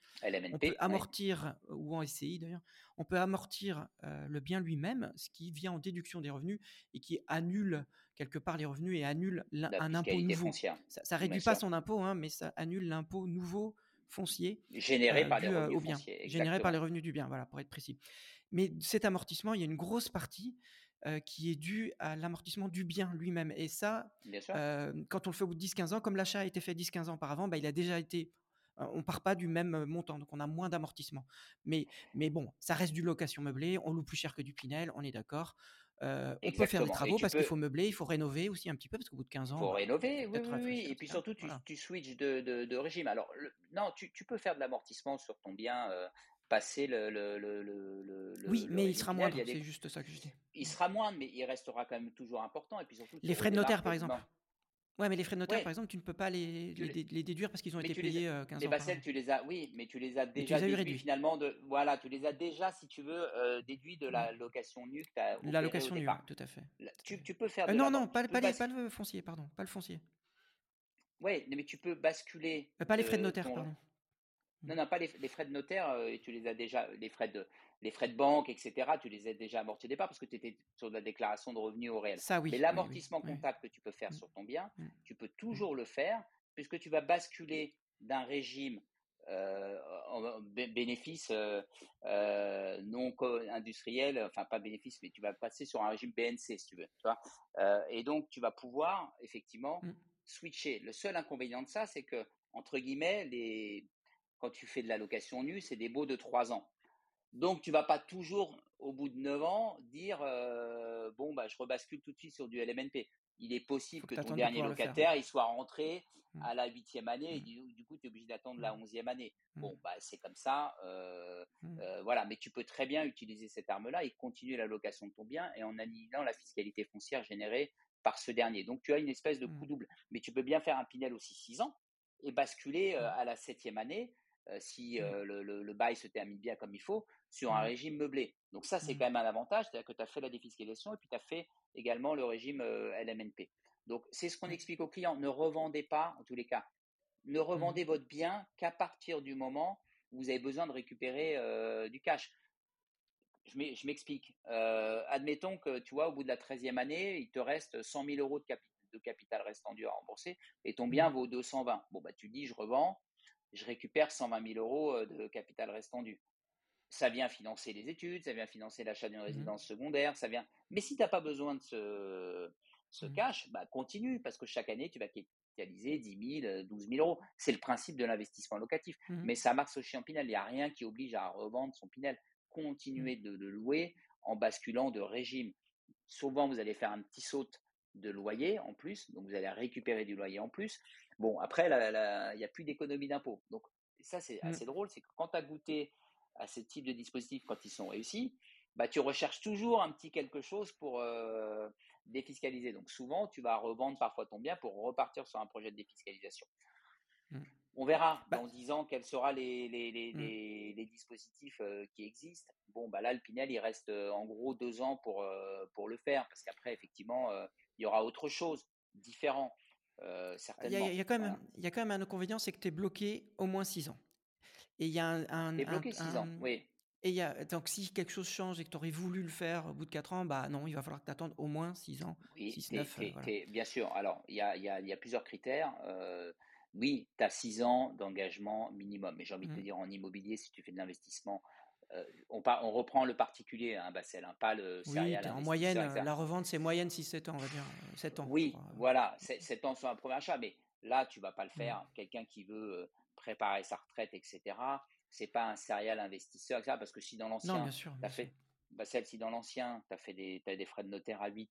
on peut amortir, ou en SCI d'ailleurs, on peut amortir euh, le bien lui-même, ce qui vient en déduction des revenus et qui annule quelque part les revenus et annule un impôt nouveau. foncière, Ça, ça bien réduit pas sûr. son impôt, hein, mais ça annule l'impôt nouveau foncier Généré euh, par les euh, revenus au bien, fonciers, généré par les revenus du bien, voilà, pour être précis. Mais cet amortissement, il y a une grosse partie euh, qui est due à l'amortissement du bien lui-même. Et ça, euh, quand on le fait au bout de 10-15 ans, comme l'achat a été fait 10-15 ans auparavant, bah, il a déjà été. On part pas du même montant, donc on a moins d'amortissement. Mais, mais bon, ça reste du location meublée, on loue plus cher que du Pinel, on est d'accord. Euh, on peut faire des travaux parce qu'il faut meubler, il faut rénover aussi un petit peu, parce qu'au bout de 15 ans, faut bah, rénover, faut oui, oui, Et puis surtout, tu, Voilà. tu switches de, de- de régime. Alors, le- non, tu, tu peux faire de l'amortissement sur ton bien, euh, passer le, le, le, le, le, le- Oui, mais il sera moindre, des, c'est juste ça que je dis. il sera moindre, mais il restera quand même toujours important. Et puis surtout, Les frais de notaire, par exemple. Ouais, mais les frais de notaire, Ouais, par exemple, tu ne peux pas les, les, les, les déduire parce qu'ils ont mais été les, payés euh, 15 mais ans Bassel, tu les as, oui, mais tu les as Mais tu les déjà as eu déduits finalement de, voilà, tu les as déjà, si tu veux, euh, déduits de la location nue que tu as La location nue, tout à fait. Tu, peux faire Euh, de non, non, pas, pas, les, pas le foncier, pardon, pas le foncier. ouais, mais tu peux basculer Euh, pas les frais de de notaire, ton, pardon. Non, non, pas les, les frais de notaire, euh, tu les as déjà, les frais de, les frais de banque, etc., tu les as déjà amortis au départ parce que tu étais sur la déclaration de revenus au réel. Ça, Mais oui, oui, oui. l'amortissement comptable que tu peux faire Mm, sur ton bien, mm, tu peux toujours le faire puisque tu vas basculer d'un régime euh, en bénéfice euh, euh, non industriel, enfin pas bénéfice, mais tu vas passer sur un régime BNC si tu veux. Tu vois et donc tu vas pouvoir effectivement switcher. Le seul inconvénient de ça, c'est que entre guillemets, les, quand tu fais de la location nue, c'est des baux de 3 ans. Donc, tu vas pas toujours, au bout de 9 ans, dire euh, bon, bah, je rebascule tout de suite sur du LMNP. Il est possible que ton dernier locataire il soit rentré Mm, à la huitième année et mm, du, du coup, tu es obligé d'attendre la mm, onzième année. Bon, bah, c'est comme ça. euh, euh, voilà, mais tu peux très bien utiliser cette arme-là et continuer la location de ton bien et en annihilant la fiscalité foncière générée par ce dernier. Donc, tu as une espèce de coup double. Mais tu peux bien faire un Pinel aussi 6 ans et basculer à la septième année si Mmh. le, le, bail se termine bien comme il faut, sur un Mmh. régime meublé. Donc ça, c'est Mmh. quand même un avantage, c'est-à-dire que tu as fait la défiscalisation et puis tu as fait également le régime LMNP. Donc c'est ce qu'on explique aux clients, ne revendez pas, en tous les cas, ne revendez votre bien qu'à partir du moment où vous avez besoin de récupérer du cash je m'explique. Euh, admettons que, tu vois, au bout de la 13e année, il te reste 100 000 euros de, de capital restant dû à rembourser et ton bien vaut 220. Bon, bah, tu dis, je revends, je récupère 120 000 euros euh, de capital restant dû. Ça vient financer les études, ça vient financer l'achat d'une mmh. résidence secondaire, ça vient. Mais si tu n'as pas besoin de ce, ce mmh. cash, bah, continue parce que chaque année, tu vas capitaliser 10 000, 12 000 euros. C'est le principe de l'investissement locatif. Mais ça marche aussi en Pinel. Il n'y a rien qui oblige à revendre son Pinel continuer de le louer en basculant de régime. Souvent, vous allez faire un petit saut de loyer en plus, donc vous allez récupérer du loyer en plus. Bon, après, il n'y a plus d'économie d'impôt. Donc, ça, c'est assez drôle, c'est que quand tu as goûté à ce type de dispositifs, quand ils sont réussis, bah, tu recherches toujours un petit quelque chose pour euh, défiscaliser. Donc, souvent, tu vas revendre parfois ton bien pour repartir sur un projet de défiscalisation. Mmh. On verra bah dans 10 ans quels seront les, les, mmh. les, dispositifs euh, qui existent. Bon, bah là, le Pinel, il reste euh, en gros deux ans pour, euh, pour le faire, parce qu'après, effectivement, il y aura autre chose, différent, certainement. Il y, a, quand même, il y a quand même un inconvénient, c'est que tu es bloqué au moins 6 ans. Et il y a un. tu es bloqué 6 ans, oui. Et il y a, donc, si quelque chose change et que tu aurais voulu le faire au bout de 4 ans, bah non, il va falloir que tu attendes au moins 6 ans. Oui, 6, 9, bien sûr. Alors, il y a, y, a, y a, plusieurs critères oui, tu as 6 ans d'engagement minimum. Mais j'ai envie de te mmh. dire, en immobilier, si tu fais de l'investissement, euh, on, on, reprend le particulier, hein, Bassel, hein, pas le céréal. Oui, en moyenne, la revente, c'est moyenne 6-7 ans, on va dire. 7 ans. Oui, voilà, 7 ans sur un premier achat. Mais là, tu vas pas le faire. Mmh. Quelqu'un qui veut euh, préparer sa retraite, etc., c'est pas un céréal investisseur, parce que si dans l'ancien, tu as fait, Bassel, si dans l'ancien, tu as fait des, as des frais de notaire à 8,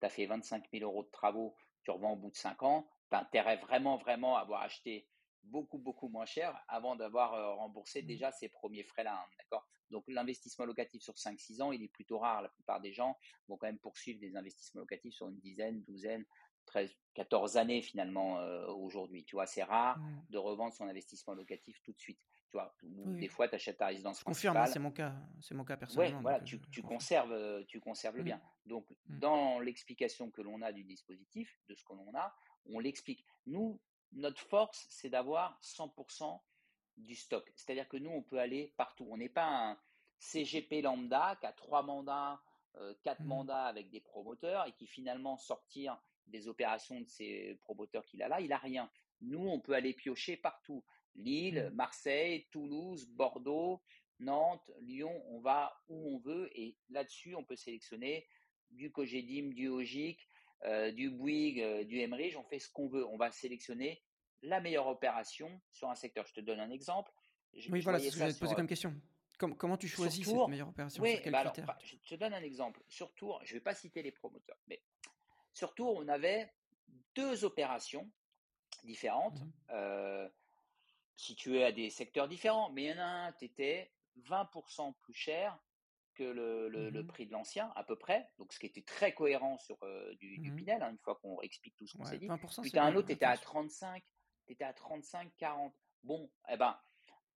tu as fait 25 000 euros de travaux, tu revends au bout de 5 ans, tu as intérêt vraiment, vraiment à avoir acheté beaucoup, beaucoup moins cher avant d'avoir euh, remboursé mmh. déjà ces premiers frais-là. Hein, d'accord? Donc, l'investissement locatif sur 5-6 ans, il est plutôt rare. La plupart des gens vont quand même poursuivre des investissements locatifs sur une dizaine, douzaine, 13, 14 années finalement euh, aujourd'hui. Tu vois, c'est rare mmh. de revendre son investissement locatif tout de suite. Tu vois, des fois, tu achètes ta résidence Je confirme, hein, c'est mon cas, c'est mon cas personnellement. voilà, tu, tu conserves, tu conserves le mmh. bien. Donc, dans l'explication que l'on a du dispositif, de ce que l'on a, on l'explique. Nous, notre force, c'est d'avoir 100% du stock. C'est-à-dire que nous, on peut aller partout. On n'est pas un CGP lambda qui a trois mandats, euh, quatre mmh. mandats avec des promoteurs et qui finalement sortir des opérations de ces promoteurs qu'il a là, il a rien. Nous, on peut aller piocher partout. Lille, mmh. Marseille, Toulouse, Bordeaux, Nantes, Lyon, on va où on veut et là-dessus, on peut sélectionner du Cogedim, du Ogic, euh, du Bouygues, euh, du Emerich, on fait ce qu'on veut. On va sélectionner la meilleure opération sur un secteur. Je te donne un exemple. oui, voilà, c'est ce que je te poser comme question. comment tu choisis cette meilleure opération oui, bah bah, Je te donne un exemple. Sur Tour, je ne vais pas citer les promoteurs, mais sur Tour, on avait deux opérations différentes, mmh euh, situées à des secteurs différents, mais il y en a un, tu étais 20% plus cher que le, mmh prix de l'ancien, à peu près. Donc, ce qui était très cohérent sur euh, du, mmh Pinel, hein, une fois qu'on explique tout ce qu'on s'est dit. Puis, as un autre, tu étais à 35, tu à 35, 40. Bon, eh ben,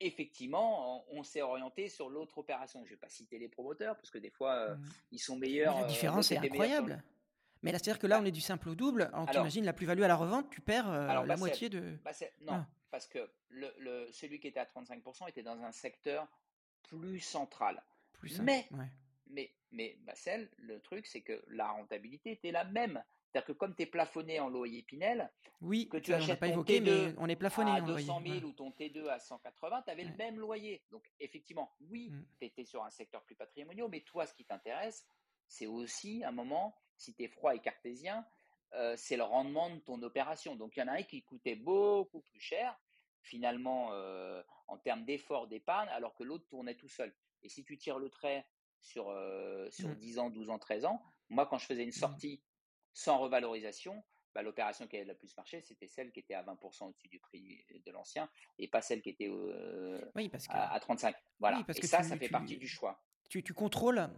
effectivement, on, s'est orienté sur l'autre opération. Je ne vais pas citer les promoteurs, parce que des fois, euh, mmh. ils sont meilleurs. la euh, différence est incroyable. Mais là, c'est-à-dire que là, bah on est du simple au double. En t'imagines la plus-value à la revente, tu perds la moitié de. Bah, non, ah. parce que le, celui qui était à 35% était dans un secteur plus central mais, mais, mais Bassel, le truc, c'est que la rentabilité était la même. C'est-à-dire que comme tu es plafonné en loyer Pinel, oui, que tu achètes pas évoqué, mais on est plafonné à 200 000 ou ton T2 à 180, tu avais le même loyer. Donc effectivement, oui, mmh. tu étais sur un secteur plus patrimonial, mais toi, ce qui t'intéresse, c'est aussi un moment, si tu es froid et cartésien, euh, c'est le rendement de ton opération. Donc il y en a un qui coûtait beaucoup plus cher, finalement, euh, en termes d'effort d'épargne, alors que l'autre tournait tout seul. Et si tu tires le trait sur, euh, sur 10 mmh. ans, 12 ans, 13 ans, moi, quand je faisais une mmh. sortie sans revalorisation, bah, l'opération qui avait le plus marché, c'était celle qui était à 20% au-dessus du prix de l'ancien et pas celle qui était euh, à, 35. Voilà. parce et que ça, ça fait partie du choix. Tu, tu, contrôles.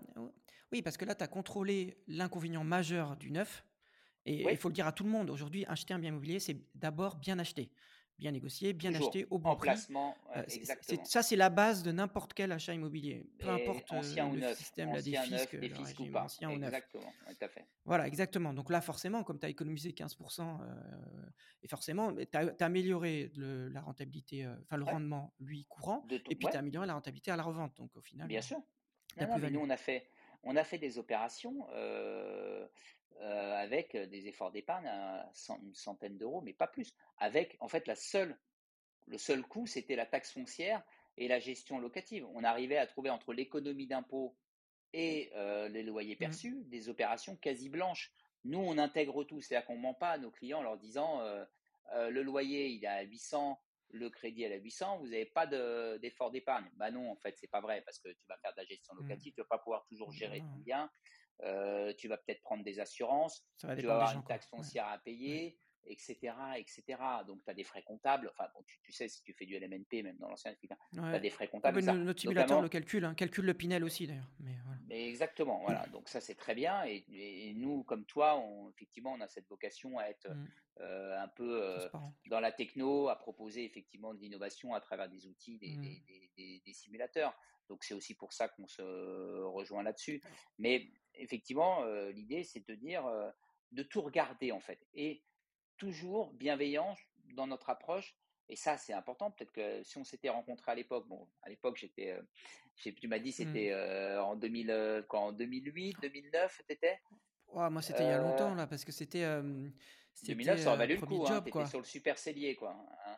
Oui, parce que là, tu as contrôlé l'inconvénient majeur du neuf. Et il faut le dire à tout le monde, aujourd'hui, acheter un bien immobilier, c'est d'abord bien acheter. Bien négocié, bien Toujours. acheté au bon En prix. placement, Euh, exactement. ça, c'est la base de n'importe quel achat immobilier, peu Et importe ancien euh, ou le neuf, système neuf, le fiscs ou pas. ancien ou neuf. Exactement, tout à fait. Voilà, exactement. Donc là, forcément, comme tu as économisé 15%, euh, et forcément, tu as, amélioré le- la rentabilité, euh, enfin le Ouais, rendement, lui, courant, et puis tu as amélioré la rentabilité à la revente. Donc au final, bien sûr. la Non, non, mais plus-value. nous, on a fait, on a fait des opérations avec des efforts d'épargne à cent- une centaine d'euros, mais pas plus. Avec, en fait, la seule, le seul coût, c'était la taxe foncière et la gestion locative. On arrivait à trouver entre l'économie d'impôt et euh, les loyers Mm. perçus des opérations quasi blanches. Nous, on intègre tout, c'est-à-dire qu'on ne ment pas à nos clients en leur disant euh, euh, le loyer, il est à 800, le crédit est à 800, vous n'avez pas de- d'effort d'épargne. Bah non, en fait, c'est pas vrai parce que tu vas faire de la gestion Mm. locative, tu vas pas pouvoir toujours gérer Non, ton bien, euh, tu vas peut-être prendre des assurances, tu vas avoir gens, une taxe Ouais. foncière à payer, etc., etc. Donc, tu as des frais comptables. Enfin, bon, tu, tu sais, si tu fais du LMNP, même dans l'ancien, tu as Ouais. des frais Ah comptables. bah, notre simulateur le calcule, hein, calcule le Pinel aussi d'ailleurs. Mais voilà. mais exactement, voilà. Donc ça c'est très bien. Et, et nous, comme toi, on, effectivement, on a cette vocation à être Mm. euh, un peu euh, dans la techno, à proposer effectivement de l'innovation à travers des outils, des, Mm. des- des simulateurs. Donc c'est aussi pour ça qu'on se rejoint là-dessus. Mais effectivement, euh, l'idée c'est de dire euh, de tout regarder en fait et toujours bienveillant dans notre approche. Et ça, c'est important. Peut-être que si on s'était rencontré à l'époque, bon, à l'époque, j'étais, euh, tu m'as dit, Mm. c'était en 2000, euh, quoi, en 2008, 2009, t'étais Ouah, moi, c'était il y a longtemps là, parce que c'était euh, 2009, c'était ça aurait euh, valu le coup, hein, job quoi. sur le super cellier, quoi. hein.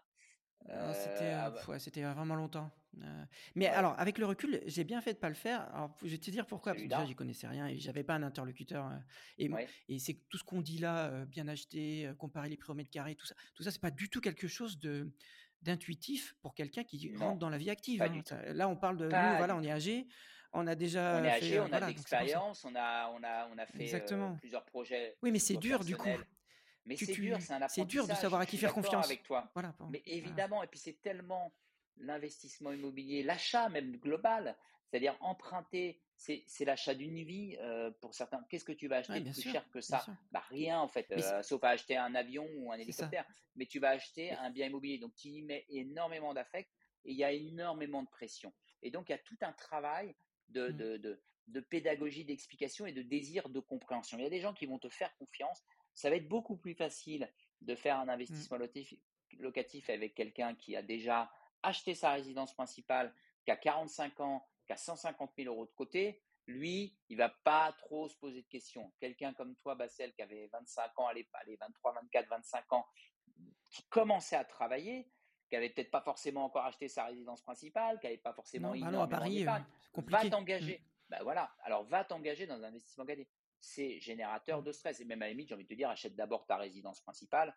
Non, c'était ah bah, ouais, c'était vraiment longtemps. Euh, mais ouais, alors, avec le recul, j'ai bien fait de pas le faire. Alors, je vais te dire pourquoi. Parce que déjà, j'y connaissais rien et j'avais pas un interlocuteur. euh, et m- ouais, et c'est tout ce qu'on dit là, euh, bien acheté, comparer les prix au mètre carré, tout ça, tout ça, c'est pas du tout quelque chose de d'intuitif pour quelqu'un qui rentre dans la vie active. hein. là, on parle de nous, voilà, on est âgé, on a On déjà est fait, âgé, on a de l'expérience, on a, on a, on a fait Exactement. plusieurs projets, Oui, mais c'est dur du coup. Mais c'est dur, c'est un c'est dur de apprentissage, savoir à qui faire confiance. avec toi. Voilà. bon, Mais évidemment, et puis c'est tellement l'investissement immobilier, l'achat même global, c'est-à-dire emprunter, c'est c'est l'achat d'une vie euh, pour certains. Qu'est-ce que tu vas Ouais, acheter de plus sûr, cher que ça? Bah rien en fait, euh, sauf à acheter un avion ou un hélicoptère. Mais tu vas acheter un bien immobilier, donc tu y mets énormément d'affect et il y a énormément de pression. Et donc il y a tout un travail de, Mm. de, de, de pédagogie, d'explication et de désir de compréhension. Il y a des gens qui vont te faire confiance. Ça va être beaucoup plus facile de faire un Mm. investissement locatif avec quelqu'un qui a déjà acheté sa résidence principale, qui a 45 ans, qui a 150 000 euros de côté. Lui, il va pas trop se poser de questions. Quelqu'un comme toi, Bassel, qui avait 25 ans, allez, allez 23, 24, 25 ans, qui commençait à travailler, qui avait peut-être pas forcément encore acheté sa résidence principale, qui n'avait pas forcément Non, bah non, à Paris, euh, va t'engager. Ben voilà. Alors va t'engager dans un investissement gagné. C'est générateur Mm. de stress. Et même à la limite, j'ai envie de te dire, achète d'abord ta résidence principale.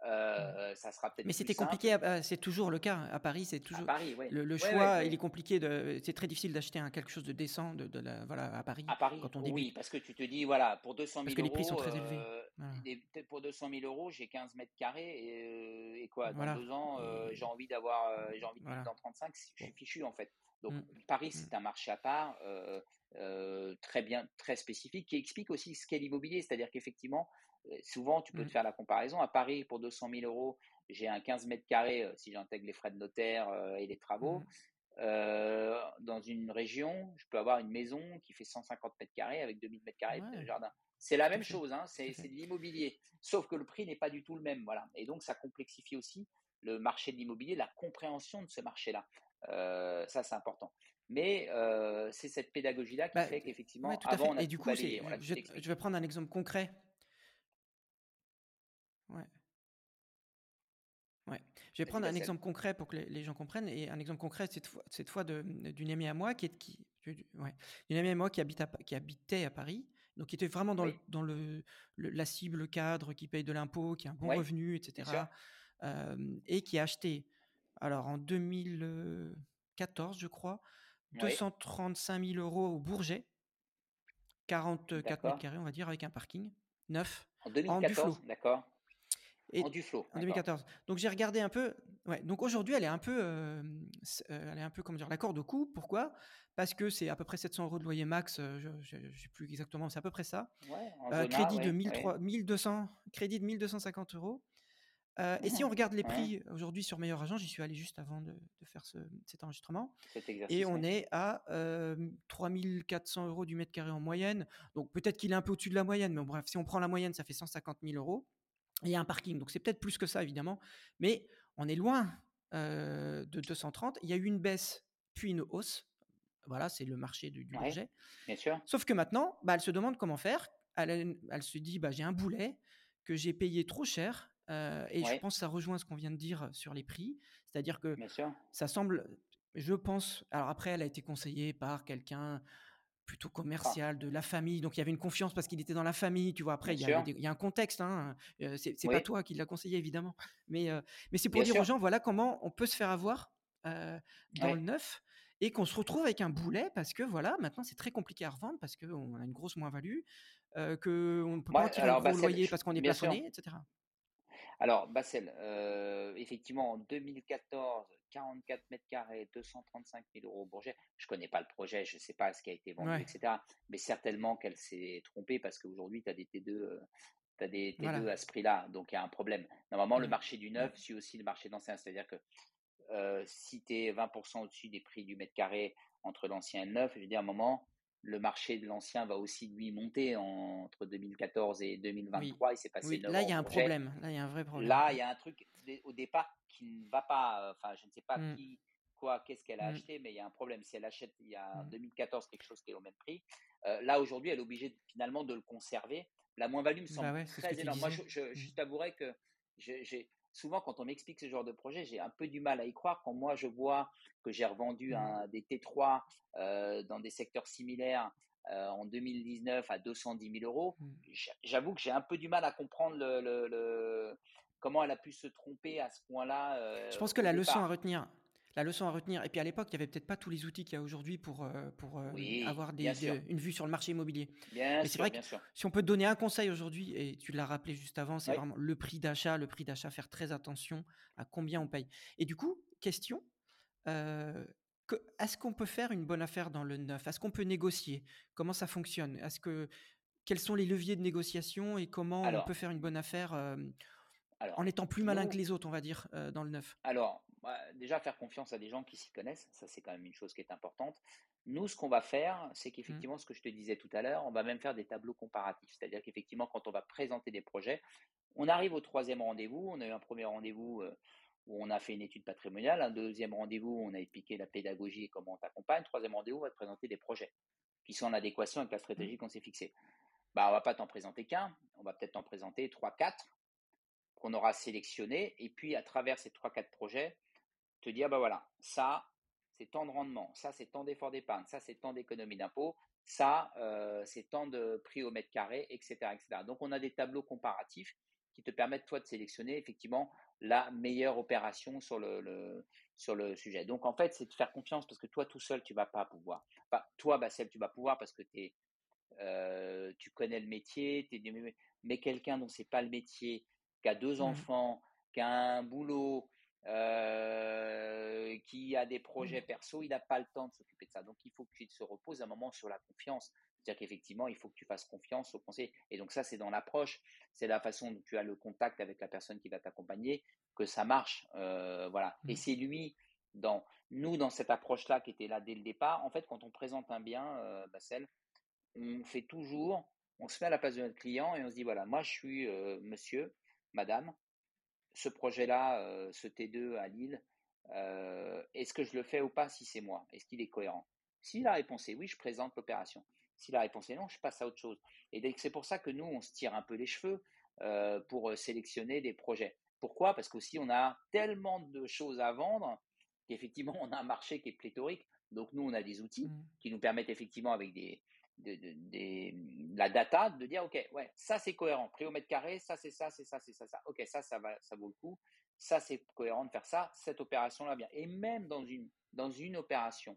Mm. Euh, ça sera peut-être Mais c'était compliqué, à- c'est toujours le cas. À Paris, c'est À toujours Paris, oui. le, le Ouais, choix, ouais, il est compliqué de, c'est très difficile d'acheter un quelque chose de décent de, de la, voilà, à Paris à Paris, quand on oui, débute, parce que tu te dis, voilà, pour 200 parce 000 que les prix sont très élevés. euh, Voilà. des- pour 200 000 euros, j'ai 15 mètres carrés et, euh, et quoi, dans Voilà. deux ans, euh, j'ai envie d'avoir, euh, j'ai envie de vivre dans 35, je suis fichu en fait. Donc Mm. Paris, Mm. c'est un marché à part, euh, euh, très bien, très spécifique, qui explique aussi ce qu'est l'immobilier, c'est-à-dire qu'effectivement, euh, souvent tu peux te faire la comparaison. À Paris, pour 200 000 euros, j'ai un 15 mètres carrés, euh, si j'intègre les frais de notaire euh, et les travaux. Mm. Euh, dans une région, je peux avoir une maison qui fait 150 mètres carrés avec 2000 mètres carrés de Ouais, jardin. C'est la même chose, hein, c'est de l'immobilier, sauf que le prix n'est pas du tout le même, voilà. Et donc ça complexifie aussi le marché de l'immobilier, la compréhension de ce marché-là. Euh, ça, c'est important. Mais euh, c'est cette pédagogie-là qui Bah, fait qu'effectivement, avant, fait. on a Et du coup, balayé, on je, vais prendre un exemple concret. Ouais. Ouais. Je vais prendre un exemple concret pour que les, les gens comprennent. Et un exemple concret, cette fois, cette fois d'une amie à moi qui est qui, ouais, d'une amie à moi qui, habite à Pa- qui habitait à Paris, donc qui était vraiment dans, le, dans le, le- la cible cadre, qui paye de l'impôt, qui a un bon revenu, etc. euh, et qui a acheté, alors en 2014, je crois, Oui, 235 000 euros au Bourget, 44 mètres carrés, on va dire, avec un parking neuf, En en Duflo. 2014, d'accord. En Duflo, en d'accord. 2014. Donc j'ai regardé un peu. Ouais. Donc aujourd'hui, elle est un peu, euh, euh, elle est un peu, comment dire, la corde au cou. Pourquoi? Parce que c'est à peu près 700 euros de loyer max. euh, je ne sais plus exactement, c'est à peu près ça. Ouais, Euh, crédit de ouais, ouais. 1300, 1200, crédit de 1250 euros. Euh, et si on regarde les prix aujourd'hui sur Meilleur Agent, j'y suis allé juste avant de, faire cet enregistrement, et on est à 3400 euros du mètre carré en moyenne. Donc peut-être qu'il est un peu au-dessus de la moyenne, mais bref, si on prend la moyenne, ça fait 150 000 euros. il y a un parking, donc c'est peut-être plus que ça évidemment, mais on est loin de 230. Il y a eu une baisse puis une hausse. Voilà, c'est le marché du, du Bien sûr. Sauf que maintenant, bah, elle se demande comment faire. Elle, elle se dit, bah, j'ai un boulet que j'ai payé trop cher et je pense que ça rejoint ce qu'on vient de dire sur les prix. C'est-à-dire que ça semble, je pense, alors après, elle a été conseillée par quelqu'un plutôt ah. commercial de la famille, donc il y avait une confiance parce qu'il était dans la famille, tu vois. Après, il y, a, un contexte, hein. c'est pas toi qui l'a conseillé évidemment, mais, mais c'est pour dire aux gens, voilà comment on peut se faire avoir dans le neuf et qu'on se retrouve avec un boulet parce que voilà, maintenant c'est très compliqué à revendre parce qu'on a une grosse moins-value, qu'on ne peut pas tirer un gros loyer parce qu'on est plafonné, etc. Alors, Bassel, euh, effectivement, en 2014, 44 mètres carrés, 235 000 euros au Bourget. Je ne connais pas le projet, je ne sais pas ce qui a été vendu, etc. Mais certainement qu'elle s'est trompée parce qu'aujourd'hui, tu as des T2, euh, as des T2 à ce prix-là. Donc, il y a un problème. Normalement, le mmh. marché du neuf suit aussi le marché d'ancien. C'est-à-dire que euh, si tu es 20% au-dessus des prix du mètre carré entre l'ancien et le neuf, je veux dire, à un moment, le marché de l'ancien va aussi lui monter entre 2014 et 2023. Il s'est passé oui. Là, il y a un problème. Là, il y a un vrai problème. Là, il y a un truc au départ qui ne va pas. Euh, enfin, je ne sais pas mmh. qui, quoi, qu'est-ce qu'elle a mmh. acheté, mais il y a un problème. Si elle achète il y a en 2014 mmh. quelque chose qui est au même prix, euh, là aujourd'hui, elle est obligée finalement de le conserver. La moins-value me bah semble très énorme. Moi, je, je, je t'avouerai que j'ai souvent, quand on m'explique ce genre de projet, j'ai un peu du mal à y croire. Quand moi, je vois que j'ai revendu mmh. un, des T3 euh, dans des secteurs similaires euh, en 2019 à 210 000 euros, mmh. j'avoue que j'ai un peu du mal à comprendre le, comment elle a pu se tromper à ce point-là. Euh, je pense que la leçon à retenir, la leçon à retenir. Et puis à l'époque, il n'y avait peut-être pas tous les outils qu'il y a aujourd'hui pour, euh, pour euh, avoir des, une vue sur le marché immobilier. Mais c'est vrai que si on peut donner un conseil aujourd'hui, et tu l'as rappelé juste avant, c'est vraiment le prix d'achat. Le prix d'achat, faire très attention à combien on paye. Et du coup, question. Euh, est-ce qu'on peut faire une bonne affaire dans le neuf? Est-ce qu'on peut négocier? Comment ça fonctionne? Est-ce que quels sont les leviers de négociation et comment on peut faire une bonne affaire en étant plus malin que les autres, on va dire, dans le neuf? Alors, bah, déjà faire confiance à des gens qui s'y connaissent, ça c'est quand même une chose qui est importante. Nous, ce qu'on va faire, c'est qu'effectivement, mmh. ce que je te disais tout à l'heure, on va même faire des tableaux comparatifs. C'est-à-dire qu'effectivement, quand on va présenter des projets, on arrive au troisième rendez-vous, on a eu un premier rendez-vous euh, où on a fait une étude patrimoniale, un deuxième rendez-vous, on a expliqué la pédagogie et comment on t'accompagne, troisième rendez-vous, on va te présenter des projets qui sont en adéquation avec la stratégie mmh. qu'on s'est fixée. Bah, on va pas t'en présenter qu'un, on va peut-être t'en présenter trois, quatre qu'on aura sélectionnés, et puis à travers ces trois, quatre projets, te dire, bah voilà, ça, c'est tant de rendement, ça, c'est tant d'efforts d'épargne, ça, c'est tant d'économie d'impôt, ça, euh, c'est tant de prix au mètre carré, etc., etc. Donc, on a des tableaux comparatifs qui te permettent, toi, de sélectionner effectivement la meilleure opération sur le, sur le sujet. Donc, en fait, c'est de faire confiance parce que toi, tout seul, tu vas pas pouvoir. Enfin, toi, Bassel, tu vas pouvoir parce que es, euh, tu connais le métier, mais quelqu'un dont c'est pas le métier, qui a deux mmh. enfants, qui a un boulot, euh, qui a des projets mmh. perso, il n'a pas le temps de s'occuper de ça. Donc, il faut qu'il se repose un moment sur la confiance. C'est-à-dire qu'effectivement, il faut que tu fasses confiance au conseiller. Et donc, ça, c'est dans l'approche, c'est la façon dont tu as le contact avec la personne qui va t'accompagner, que ça marche. Euh, voilà. Et mmh. c'est lui, dans nous, dans cette approche-là, qui était là dès le départ, en fait, quand on présente un bien, euh, Bassel, on fait toujours, on se met à la place de notre client et on se dit, voilà, moi, je suis euh, monsieur, madame, ce projet-là, euh, ce T2 à Lille, euh, est-ce que je le fais ou pas si c'est moi? Est-ce qu'il est cohérent? Si la réponse est oui, je présente l'opération. Si la réponse est non, je passe à autre chose. Et c'est pour ça que nous, on se tire un peu les cheveux euh, pour sélectionner des projets. Pourquoi? Parce qu'aussi, on a tellement de choses à vendre qu'effectivement, on a un marché qui est pléthorique. Donc, nous, on a des outils mmh. qui nous permettent effectivement, avec des, de, la data, de dire, OK, ouais, ça c'est cohérent, prix au mètre carré, ça c'est ça, c'est ça, c'est ça, ça. OK, ça, ça, va, ça vaut le coup. Ça c'est cohérent de faire ça, cette opération-là bien. Et même dans une, dans une opération,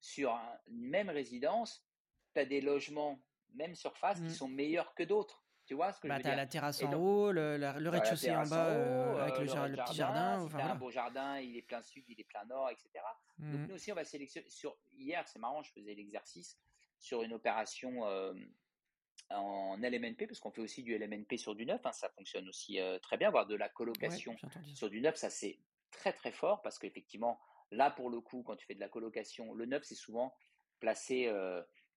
sur une même résidence, tu as des logements, même surface, qui mmh. sont meilleurs que d'autres. Tu vois ce que je bah, veux dire? as la terrasse en haut, le, le rez-de-chaussée en bas, euh, avec le, euh, petit jardin. Si un beau jardin, il est plein sud, il est plein nord, etc. Donc mmh. nous aussi, on va sélectionner. Sur, hier, c'est marrant, je faisais l'exercice sur une opération en LMNP, parce qu'on fait aussi du LMNP sur du neuf, hein, ça fonctionne aussi très bien, avoir de la colocation sur du neuf, ça c'est très très fort, parce qu'effectivement, là pour le coup, quand tu fais de la colocation, le neuf c'est souvent placé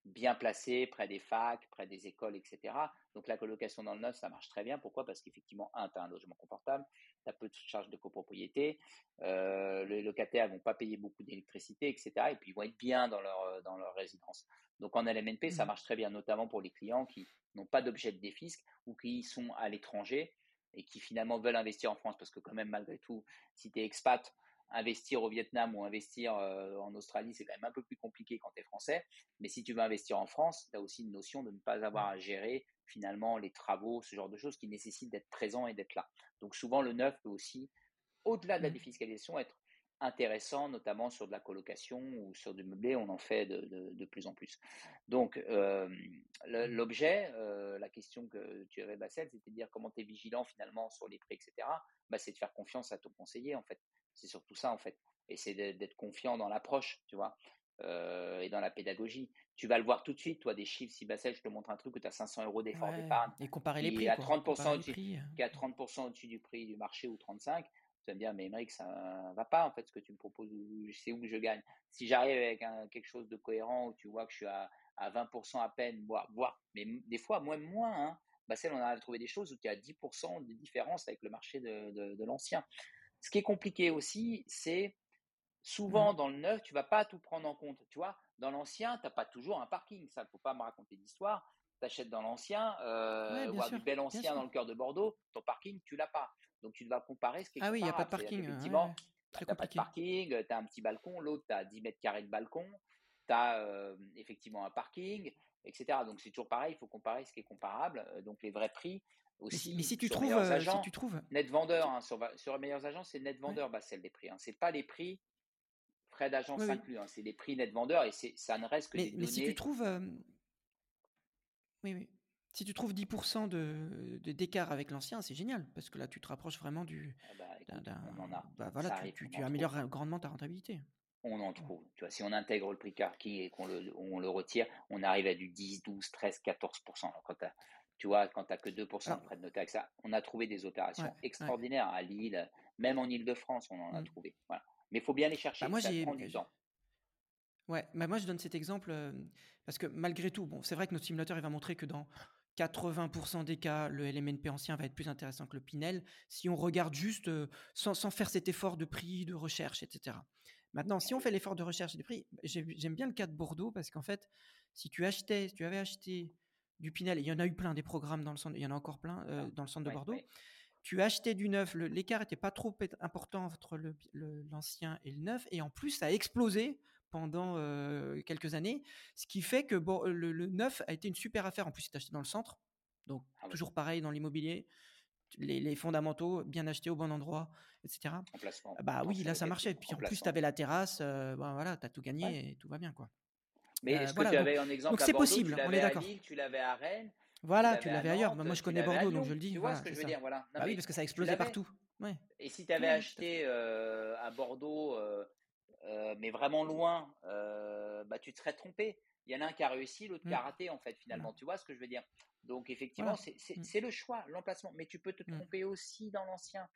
bien placé près des facs, près des écoles, etc. Donc la colocation dans le neuf, ça marche très bien. Pourquoi? Parce qu'effectivement, un, tu as un logement confortable, tu as peu de charges de copropriété, euh, les locataires ne vont pas payer beaucoup d'électricité, etc. Et puis ils vont être bien dans leur, euh, dans leur résidence. Donc en LMNP, ça mmh. marche très bien, notamment pour les clients qui n'ont pas d'objet de défisque ou qui sont à l'étranger et qui finalement veulent investir en France parce que quand même malgré tout, si tu es expat, investir au Vietnam ou investir euh, en Australie, c'est quand même un peu plus compliqué quand tu es français. Mais si tu veux investir en France, tu as aussi une notion de ne pas avoir à gérer finalement les travaux, ce genre de choses qui nécessitent d'être présent et d'être là. Donc souvent, le neuf peut aussi, au-delà de la mmh. défiscalisation, être intéressant, notamment sur de la colocation ou sur du meublé, on en fait de, plus en plus. Donc, euh, mmh. l'objet, euh, la question que tu avais, Bassel, c'était de dire comment tu es vigilant finalement sur les prix, etc. Bah, c'est de faire confiance à ton conseiller, en fait. C'est surtout ça, en fait. Et c'est d'être confiant dans l'approche, tu vois, euh, et dans la pédagogie. Tu vas le voir tout de suite, toi, des chiffres. Si Bassel, je te montre un truc où tu as 500 euros d'effort d'épargne. Et comparer les prix. À 30% au-dessus, qui est à 30% au-dessus du prix du marché ou 35%, tu vas me dire, mais Émeric, ça va pas, en fait, ce que tu me proposes, sais où je gagne? Si j'arrive avec quelque chose de cohérent où tu vois que je suis à, à 20% à peine, voire, voire, mais des fois, moins, moins, hein, Bassel, on a trouvé des choses où tu as 10% de différence avec le marché de, de, de l'ancien. Ce qui est compliqué aussi, c'est souvent mmh. dans le neuf, tu vas pas tout prendre en compte. Tu vois, dans l'ancien, tu n'as pas toujours un parking. Ça, ne faut pas me raconter d'histoire. Tu achètes dans l'ancien, euh, ou du bel ancien dans le cœur de Bordeaux, ton parking, tu l'as pas. Donc tu dois comparer ce qui est Ah oui, il n'y a pas de parking. Effectivement, pas de parking, tu as un petit balcon, l'autre, tu as 10 mètres carrés de balcon, tu as euh, effectivement un parking, etc. Donc c'est toujours pareil, il faut comparer ce qui est comparable. Euh, donc les vrais prix, aussi. Mais, si, tu trouves, agents, si tu trouves, net vendeur hein, sur, sur les meilleurs agents, c'est net vendeur, bah, celle des prix. Hein. C'est pas les prix frais d'agence inclus, hein. c'est les prix net vendeur et c'est ça ne reste que mais, des mais si tu trouves, oui, oui, si tu trouves 10% de d'écart avec l'ancien, c'est génial parce que là tu te rapproches vraiment du. Ah bah, on en a. Bah, voilà, tu, tu, améliores grandement ta rentabilité. On en trouve. Tu vois, si on intègre le prix Carki et qu'on le, on le retire, on arrive à du 10, 12, 13, 14%. quand tu vois, quand tu n'as que 2% de frais de notaire avec ça, on a trouvé des opérations extraordinaires à Lille, même en Ile-de-France, on en a mmh. trouvé. Voilà. Mais il faut bien les chercher, bah, moi, ça prend du temps. Ouais, bah moi je donne cet exemple parce que malgré tout, bon, c'est vrai que notre simulateur il va montrer que dans 80% des cas, le LMNP ancien va être plus intéressant que le Pinel si on regarde juste sans, sans, faire cet effort de prix, de recherche, etc. Maintenant, si on fait l'effort de recherche et de prix, j'aime bien le cas de Bordeaux parce qu'en fait, si tu achetais, si tu avais acheté du Pinel, il y en a eu plein des programmes dans le centre, il y en a encore plein euh, dans le centre de Bordeaux. Tu achetais du neuf, l'écart n'était pas trop important entre l'ancien et le neuf, et en plus ça a explosé pendant euh, quelques années, ce qui fait que bon, le, neuf a été une super affaire. En plus, c'est acheté dans le centre, donc ah toujours pareil dans l'immobilier. Les, fondamentaux bien achetés au bon endroit, etc. bah oui, là ça marchait. Puis en plus, tu avais la terrasse, euh, ben voilà, tu as tout gagné et tout va bien. quoi. Mais est-ce que tu avais un exemple donc c'est possible, on est d'accord. Tu l'avais à Rennes. Voilà, tu l'avais ailleurs. moi, je connais Bordeaux, donc je le dis. Tu vois ce que je veux dire, voilà. bah oui, parce que ça a explosé partout. Et si tu avais acheté euh, à Bordeaux, euh, euh, mais vraiment loin, bah, tu te serais trompé. Il y en a un qui a réussi, l'autre qui a mmh. raté, en fait, finalement. Tu vois ce que je veux dire? Donc, effectivement, mmh. c'est le choix, l'emplacement. Mais tu peux te mmh. tromper aussi dans l'ancien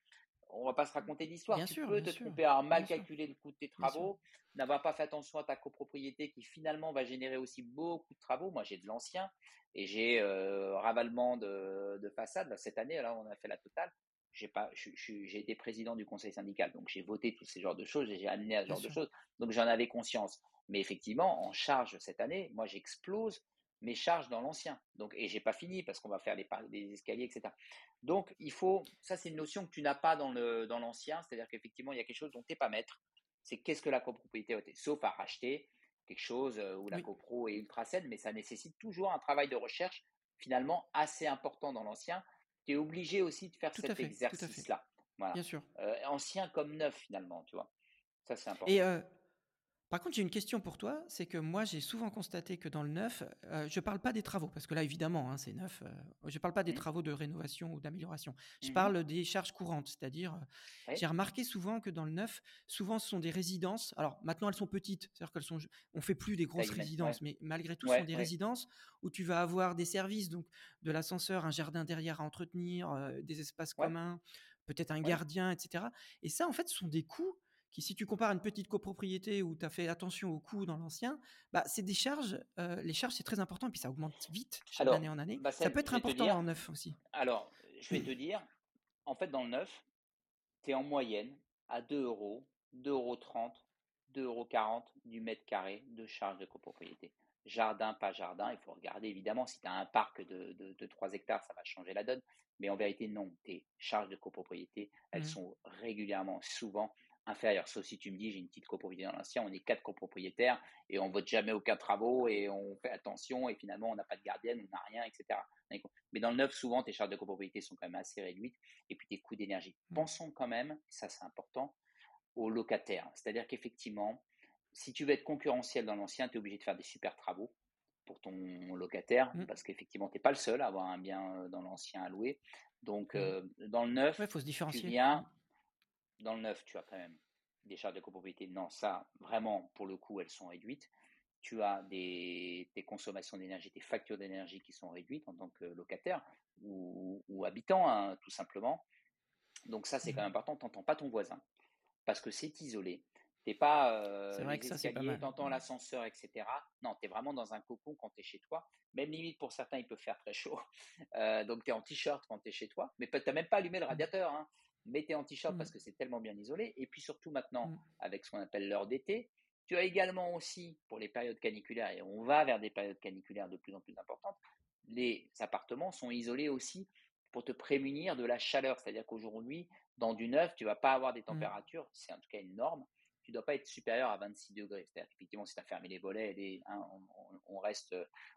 on va pas se raconter d'histoire. Tu peux te tromper à mal calculer le coût de tes travaux, n'avoir pas fait attention à ta copropriété qui finalement va générer aussi beaucoup de travaux. Moi, j'ai de l'ancien et j'ai euh, ravalement de, de façade. cette année, là, on a fait la totale. J'ai pas, j'ai été président du conseil syndical, donc j'ai voté tous ces genres de choses et j'ai amené à ce genre de choses. Donc j'en avais conscience. Mais effectivement, en charge cette année, moi, j'explose mes charges dans l'ancien. Donc, et j'ai pas fini parce qu'on va faire les, escaliers, etc. Donc, il faut, ça c'est une notion que tu n'as pas dans le dans l'ancien, c'est-à-dire qu'effectivement il y a quelque chose dont tu n'es pas maître. C'est qu'est-ce que la copropriété sauf à racheter quelque chose euh, où la copro est ultra saine, mais ça nécessite toujours un travail de recherche finalement assez important dans l'ancien. Tu es obligé aussi de faire cet exercice-là. Voilà. Bien sûr. Euh, ancien comme neuf finalement, tu vois. Ça c'est important. Et euh, Par contre, j'ai une question pour toi, c'est que moi, j'ai souvent constaté que dans le neuf, euh, je ne parle pas des travaux, parce que là, évidemment, hein, c'est neuf. euh, je ne parle pas des Mmh, travaux de rénovation ou d'amélioration. Je mmh parle des charges courantes, c'est-à-dire, euh, Oui, j'ai remarqué souvent que dans le neuf, souvent, ce sont des résidences. Alors, maintenant, elles sont petites, c'est-à-dire qu'elles sont, on fait plus des grosses. Ouais, résidences, mais malgré tout, ce sont des ouais, résidences où tu vas avoir des services, donc de l'ascenseur, un jardin derrière à entretenir, euh, des espaces communs, peut-être un gardien, etc. Et ça, en fait, ce sont des coûts qui, si tu compares à une petite copropriété où tu as fait attention aux coûts dans l'ancien, bah, c'est des charges. euh, les charges, c'est très important, et puis ça augmente vite d'année en année. bah, Ça ça- peut être important dire, en neuf aussi. alors, je vais te dire, en fait, dans le neuf, tu es en moyenne à 2 euros, 2,30 euros, 2,40 euros quarante du mètre carré de charge de copropriété. Jardin, pas jardin, il faut regarder évidemment. Si tu as un parc de, de, de 3 hectares, ça va changer la donne. Mais en vérité, non. Tes charges de copropriété, elles Mm, sont régulièrement, souvent inférieures. Sauf si tu me dis, j'ai une petite copropriété dans l'ancien, on est quatre copropriétaires et on vote jamais aucun travaux et on fait attention et finalement, on n'a pas de gardienne, on n'a rien, etc. Mais dans le neuf, souvent, tes charges de copropriété sont quand même assez réduites et puis tes coûts d'énergie. mm, Pensons quand même, ça c'est important, aux locataires. C'est-à-dire qu'effectivement, si tu veux être concurrentiel dans l'ancien, tu es obligé de faire des super travaux pour ton locataire, mm, parce qu'effectivement, tu n'es pas le seul à avoir un bien euh, dans l'ancien à louer. Donc, mm. euh, dans le Ouais, il neuf, faut se tu différencier. Mm, viens, dans le neuf, tu as quand même des charges de copropriété. Non, ça, vraiment, pour le coup, elles sont réduites. Tu as des, des consommations d'énergie, des factures d'énergie qui sont réduites en tant que locataire ou, ou habitant, hein, tout simplement. Donc ça, c'est quand même important. Tu n'entends pas ton voisin parce que c'est isolé. T'es pas C'est euh, vrai que les escaliers, t'entends Mm, l'ascenseur, etc. Non, tu es vraiment dans un cocon quand tu es chez toi. Même limite pour certains, il peut faire très chaud. Euh, donc tu es en t-shirt quand tu es chez toi. Mais tu n'as même pas allumé le mm, radiateur. Hein. Es en t-shirt mm, parce que c'est tellement bien isolé. Et puis surtout maintenant, mm, avec ce qu'on appelle l'heure d'été, tu as également aussi, pour les périodes caniculaires, et on va vers des périodes caniculaires de plus en plus importantes, les appartements sont isolés aussi pour te prémunir de la chaleur. C'est-à-dire qu'aujourd'hui, dans du neuf, tu ne vas pas avoir des mm. températures, c'est en tout cas une norme, tu ne dois pas être supérieur à 26 degrés. C'est-à-dire qu'effectivement, si tu as fermé les volets, les, hein, on, on, reste,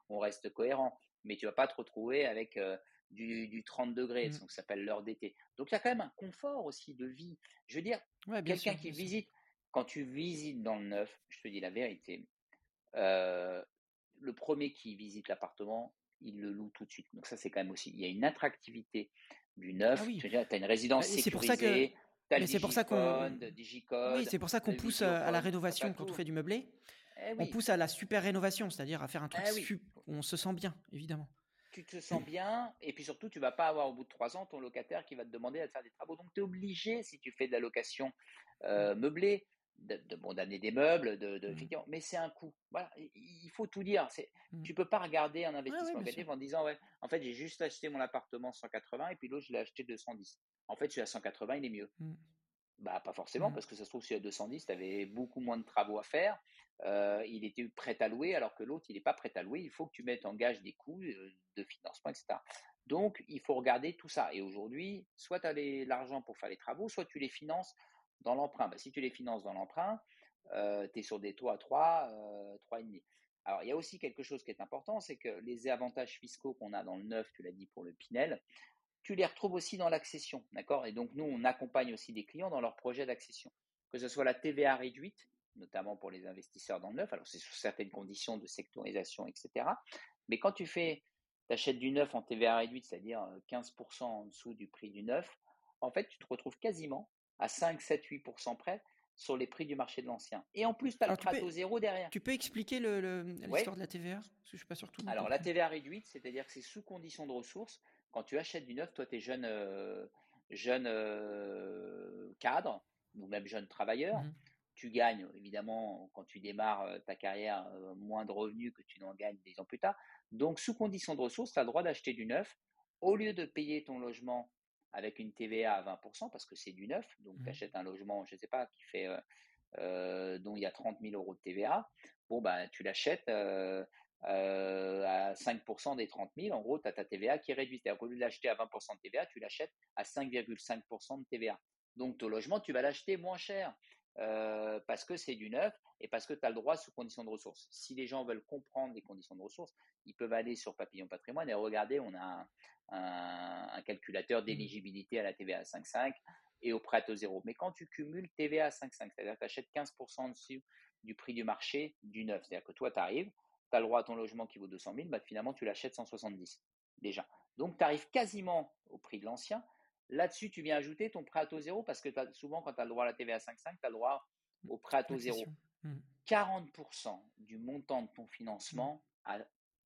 on reste cohérent. Mais tu ne vas pas te retrouver avec euh, du, du, 30 degrés, mm. donc ça s'appelle l'heure d'été. Donc il y a quand même un confort aussi de vie. Je veux dire, Ouais, quelqu'un qui visite, quand tu visites dans le neuf, je te dis la vérité, euh, le premier qui visite l'appartement, il le loue tout de suite. Donc ça, c'est quand même aussi, il y a une attractivité du neuf. Ah oui. Tu as une résidence c'est sécurisée. Mais c'est pour ça qu'on. Oui, c'est pour ça qu'on pousse à la rénovation quand on fait du meublé. Eh oui. On pousse à la super rénovation, c'est-à-dire à faire un truc eh oui. où on se sent bien, évidemment. Tu te sens bien, et puis surtout, tu vas pas avoir au bout de trois ans ton locataire qui va te demander à te faire des travaux. Donc, tu es obligé, si tu fais de la location euh, meublée, de, de bon, d'amener des meubles, de, de mmh. mais c'est un coût. Voilà, il faut tout dire. C'est, mmh. Tu peux pas regarder un investissement en disant ouais, en fait j'ai juste acheté mon appartement 180 et puis l'autre je l'ai acheté 210. En fait, celui à 180 il est mieux. Mmh. Bah pas forcément parce que ça se trouve celui à 210 tu avais beaucoup moins de travaux à faire. Euh, il était prêt à louer alors que l'autre il n'est pas prêt à louer. Il faut que tu mettes en gage des coûts euh, de financement, etc. Donc il faut regarder tout ça. Et aujourd'hui, soit tu as l'argent pour faire les travaux, soit tu les finances dans l'emprunt. Bah, si tu les finances dans l'emprunt, euh, tu es sur des taux à 3, euh, 3,5. Alors, il y a aussi quelque chose qui est important, c'est que les avantages fiscaux qu'on a dans le neuf, tu l'as dit pour le Pinel, tu les retrouves aussi dans l'accession, d'accord? Et donc, nous, on accompagne aussi des clients dans leur projet d'accession, que ce soit la TVA réduite, notamment pour les investisseurs dans le neuf, alors c'est sous certaines conditions de sectorisation, etc. Mais quand tu fais, tu achètes du neuf en TVA réduite, c'est-à-dire 15% en dessous du prix du neuf, en fait, tu te retrouves quasiment à 5, 7, 8% près sur les prix du marché de l'ancien. Et en plus, tu as le Prato zéro derrière. Tu peux expliquer le, le, l'histoire ouais. de la TVA Parce que je suis pas sûr tout. Alors, la TVA réduite, c'est-à-dire que c'est sous condition de ressources. Quand tu achètes du neuf, toi, tu es jeune, euh, jeune euh, cadre ou même jeune travailleur. Mmh. Tu gagnes, évidemment, quand tu démarres euh, ta carrière, moins de revenus que tu n'en gagnes des ans plus tard. Donc, sous condition de ressources, tu as le droit d'acheter du neuf. Au lieu de payer ton logement avec une TVA à 20%, parce que c'est du neuf, donc mmh. tu achètes un logement, je ne sais pas, qui fait, euh, dont il y a 30 000 euros de TVA, bon, bah, tu l'achètes euh, à 5% des 30 000, en gros, tu as ta TVA qui est réduite. C'est-à-dire qu'au lieu de l'acheter à 20% de TVA, tu l'achètes à 5,5% de TVA. Donc ton logement, tu vas l'acheter moins cher. Euh, parce que c'est du neuf et parce que tu as le droit sous conditions de ressources. Si les gens veulent comprendre les conditions de ressources, ils peuvent aller sur Papillon Patrimoine et regarder, on a un, un, un calculateur d'éligibilité à la TVA à 5,5 et au prêt au zéro. Mais quand tu cumules TVA à 5,5, c'est-à-dire que tu achètes 15% en dessous du prix du marché du neuf. C'est-à-dire que toi, tu arrives, tu as le droit à ton logement qui vaut 200 000, bah, finalement, tu l'achètes 170 déjà. Donc, tu arrives quasiment au prix de l'ancien. Là-dessus, tu viens ajouter ton prêt à taux zéro parce que souvent, quand tu as le droit à la TVA 5,5, tu as le droit au prêt à taux zéro. 40% mmh. du montant de ton financement à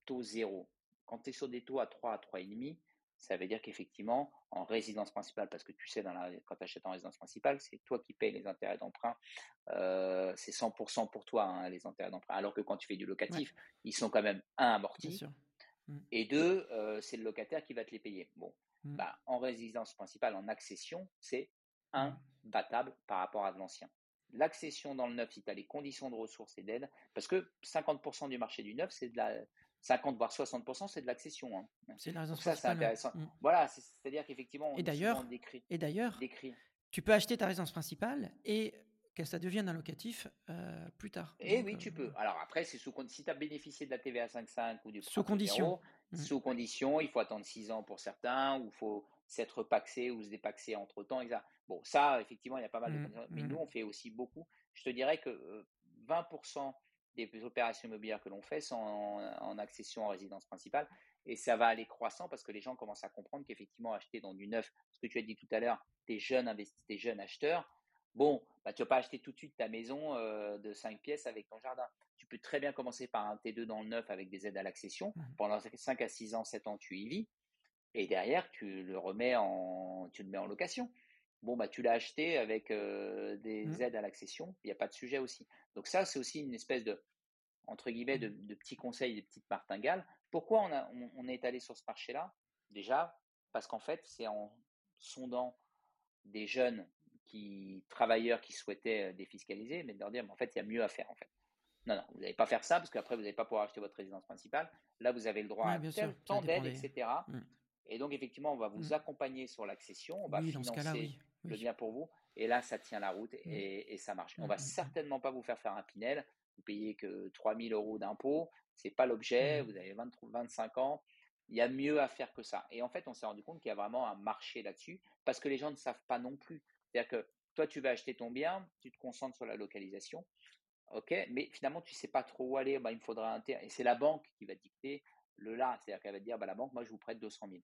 taux zéro. Quand tu es sur des taux à 3 à 3,5, ça veut dire qu'effectivement, en résidence principale, parce que tu sais, dans la, quand tu achètes en résidence principale, c'est toi qui payes les intérêts d'emprunt. Euh, c'est 100% pour toi, hein, les intérêts d'emprunt. Alors que quand tu fais du locatif, ils sont quand même, un, amortis. Mmh. Et deux, euh, c'est le locataire qui va te les payer. Bon, mmh. bah, en résidence principale, en accession, c'est imbattable par rapport à de l'ancien. L'accession dans le neuf, si tu as les conditions de ressources et d'aide, parce que 50% du marché du neuf, c'est de la, 50 voire 60%, c'est de l'accession. Hein. C'est la Ça, c'est intéressant. Mmh. Voilà, c'est-à-dire qu'effectivement, et d'ailleurs, et d'ailleurs, tu peux acheter ta résidence principale et que ça devienne un locatif euh, plus tard. Et eh oui, tu peux. Euh, Alors après, c'est sous si tu as bénéficié de la TVA 5.5 ou du sous condition. Mmh. Sous condition, il faut attendre 6 ans pour certains, ou il faut s'être paxé ou se dépaxer entre temps. Bon, ça, effectivement, il y a pas mal de mmh, conditions. Mais nous, on fait aussi beaucoup. Je te dirais que 20% euh, des opérations immobilières que l'on fait sont en, accession en résidence principale. Et ça va aller croissant parce que les gens commencent à comprendre qu'effectivement, acheter dans du neuf, ce que tu as dit tout à l'heure, tes jeunes tes jeunes acheteurs, bon, bah, tu vas pas acheter tout de suite ta maison euh, de 5 pièces avec ton jardin. Tu peux très bien commencer par un T2 dans le neuf avec des aides à l'accession. Mmh. Pendant 5 à 6 ans, 7 ans, tu y vis. Et derrière, tu le remets en, tu le mets en location. Bon, bah, tu l'as acheté avec des mmh. aides à l'accession, il n'y a pas de sujet aussi. Donc ça, c'est aussi une espèce de, entre guillemets, de, mmh. petits conseils, de petites martingales. Pourquoi on, a, on, est allé sur ce marché-là? Déjà, parce qu'en fait, c'est en sondant des jeunes qui, travailleurs qui souhaitaient défiscaliser, mais de leur dire, mais en fait, il y a mieux à faire, en fait. Non, non, vous n'allez pas faire ça, parce qu'après, vous n'allez pas pouvoir acheter votre résidence principale. Là, vous avez le droit à tel, tant d'aides, etc. Et donc, effectivement, on va vous accompagner sur l'accession, on va financer le bien pour vous. Et là, ça tient la route et, ça marche. On va certainement pas vous faire faire un Pinel. Vous payez que 3000 euros d'impôts. C'est pas l'objet. Vous avez 25 ans. Il y a mieux à faire que ça. Et en fait, on s'est rendu compte qu'il y a vraiment un marché là-dessus parce que les gens ne savent pas non plus. C'est-à-dire que toi, tu vas acheter ton bien, tu te concentres sur la localisation. OK, mais finalement, tu sais pas trop où aller. Bah, il me faudra un Et c'est la banque qui va dicter le là. C'est-à-dire qu'elle va te dire, bah, la banque, moi, je vous prête 200 000.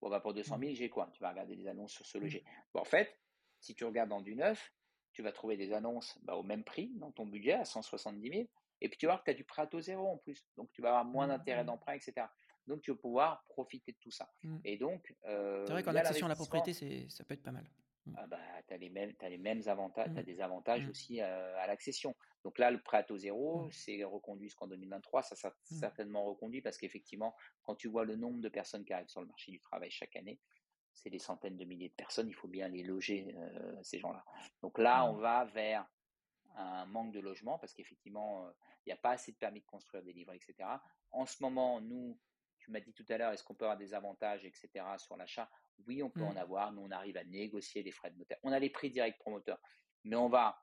Bon, bah, pour 200 000, mmh. j'ai quoi? Tu vas regarder des annonces sur ce mmh. loger. Bon, en fait, si tu regardes dans du neuf, tu vas trouver des annonces bah, au même prix dans ton budget, à 170 000. Et puis tu vas voir que tu as du prêt à taux zéro en plus. Donc tu vas avoir moins mmh, d'intérêt d'emprunt, etc. Donc tu vas pouvoir profiter de tout ça. Et donc. Euh, c'est vrai qu'en accession à la propriété, ça peut être pas mal. Mmh. Ah bah, tu as, les mêmes, as les mêmes avantages, tu as mmh. des avantages mmh. aussi à l'accession. Donc là, le prêt à taux zéro, c'est reconduit jusqu'en 2023. Ça, ça certainement reconduit parce qu'effectivement, quand tu vois le nombre de personnes qui arrivent sur le marché du travail chaque année, c'est des centaines de milliers de personnes. Il faut bien les loger, ces gens-là. Donc là, on va vers un manque de logement parce qu'effectivement, il n'y a pas assez de permis de construire, des livres, etc. En ce moment, nous, tu m'as dit tout à l'heure, est-ce qu'on peut avoir des avantages, etc. sur l'achat? Oui, on peut en mmh. avoir. Nous, on arrive à négocier les frais de notaire. On a les prix directs promoteurs. Mais on va,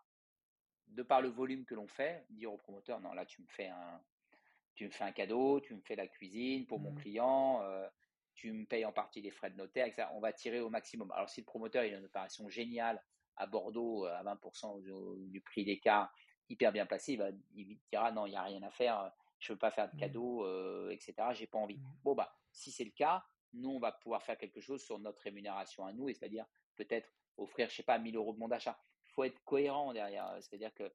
de par le volume que l'on fait, dire au promoteur, non, là, tu me fais un, tu me fais un cadeau, tu me fais la cuisine pour mon mmh. client, euh, tu me payes en partie les frais de notaire, etc. On va tirer au maximum. Alors, si le promoteur il a une opération géniale à Bordeaux euh, à 20% du, prix des cas, hyper bien placé, il, va, il dira non, il n'y a rien à faire, je ne veux pas faire de mmh. cadeau, euh, etc. J'ai pas envie. Bon, bah, si c'est le cas, nous, on va pouvoir faire quelque chose sur notre rémunération à nous, et c'est-à-dire peut-être offrir, je sais pas, 1000 euros de bon d'achat. Il faut être cohérent derrière, c'est-à-dire que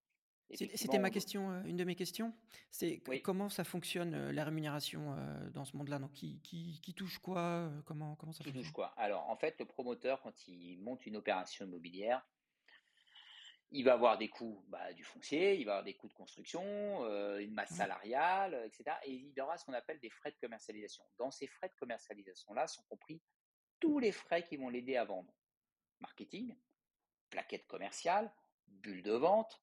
c'était ma question, une de mes questions. C'est comment ça fonctionne la rémunération dans ce monde-là? Donc, qui, qui, touche quoi Comment comment ça qui touche quoi? Alors, en fait, le promoteur, quand il monte une opération immobilière, il va avoir des coûts bah, du foncier, il va avoir des coûts de construction, euh, une masse salariale, etc. Et il aura ce qu'on appelle des frais de commercialisation. Dans ces frais de commercialisation-là sont compris tous les frais qui vont l'aider à vendre. Marketing, plaquettes commerciales, bulles de vente,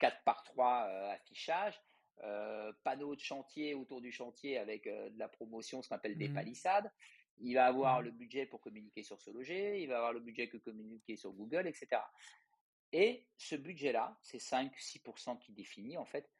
4 par 3 euh, affichage, euh, panneaux de chantier autour du chantier avec de la promotion, ce qu'on appelle des mmh. palissades. Il va avoir mmh. le budget pour communiquer sur ce loger, il va avoir le budget que communiquer sur Google, etc. Et ce budget-là, ces 5-6% qui définit, en fait,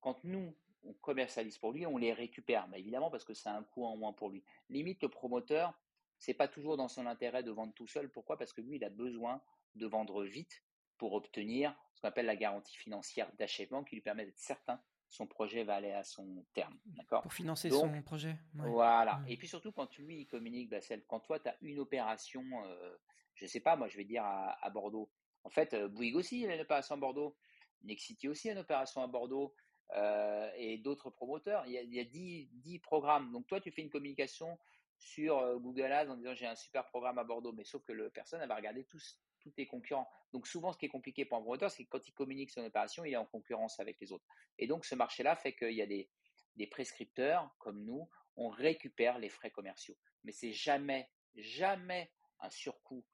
quand nous, on commercialise pour lui, on les récupère. Mais évidemment, parce que c'est un coût en moins pour lui. Limite, le promoteur, c'est pas toujours dans son intérêt de vendre tout seul. Pourquoi? Parce que lui, il a besoin de vendre vite pour obtenir ce qu'on appelle la garantie financière d'achèvement qui lui permet d'être certain que son projet va aller à son terme. D'accord? Pour financer son projet. Voilà. Mmh. Et puis surtout, quand lui, il communique, Bassel, quand toi, tu as une opération, euh, je ne sais pas, moi, je vais dire à, Bordeaux. En fait, euh, Bouygues aussi, il a une opération à Bordeaux. Nexity aussi a une opération à Bordeaux. Euh, et d'autres promoteurs. Il y a, il y a 10, 10, programmes. Donc toi, tu fais une communication sur Google Ads en disant j'ai un super programme à Bordeaux, mais sauf que le personne va regarder tous, tous tes concurrents. Donc souvent, ce qui est compliqué pour un promoteur, c'est que quand il communique son opération, il est en concurrence avec les autres. Et donc ce marché-là fait qu'il y a des, des prescripteurs comme nous, on récupère les frais commerciaux. Mais c'est jamais, jamais un surcoût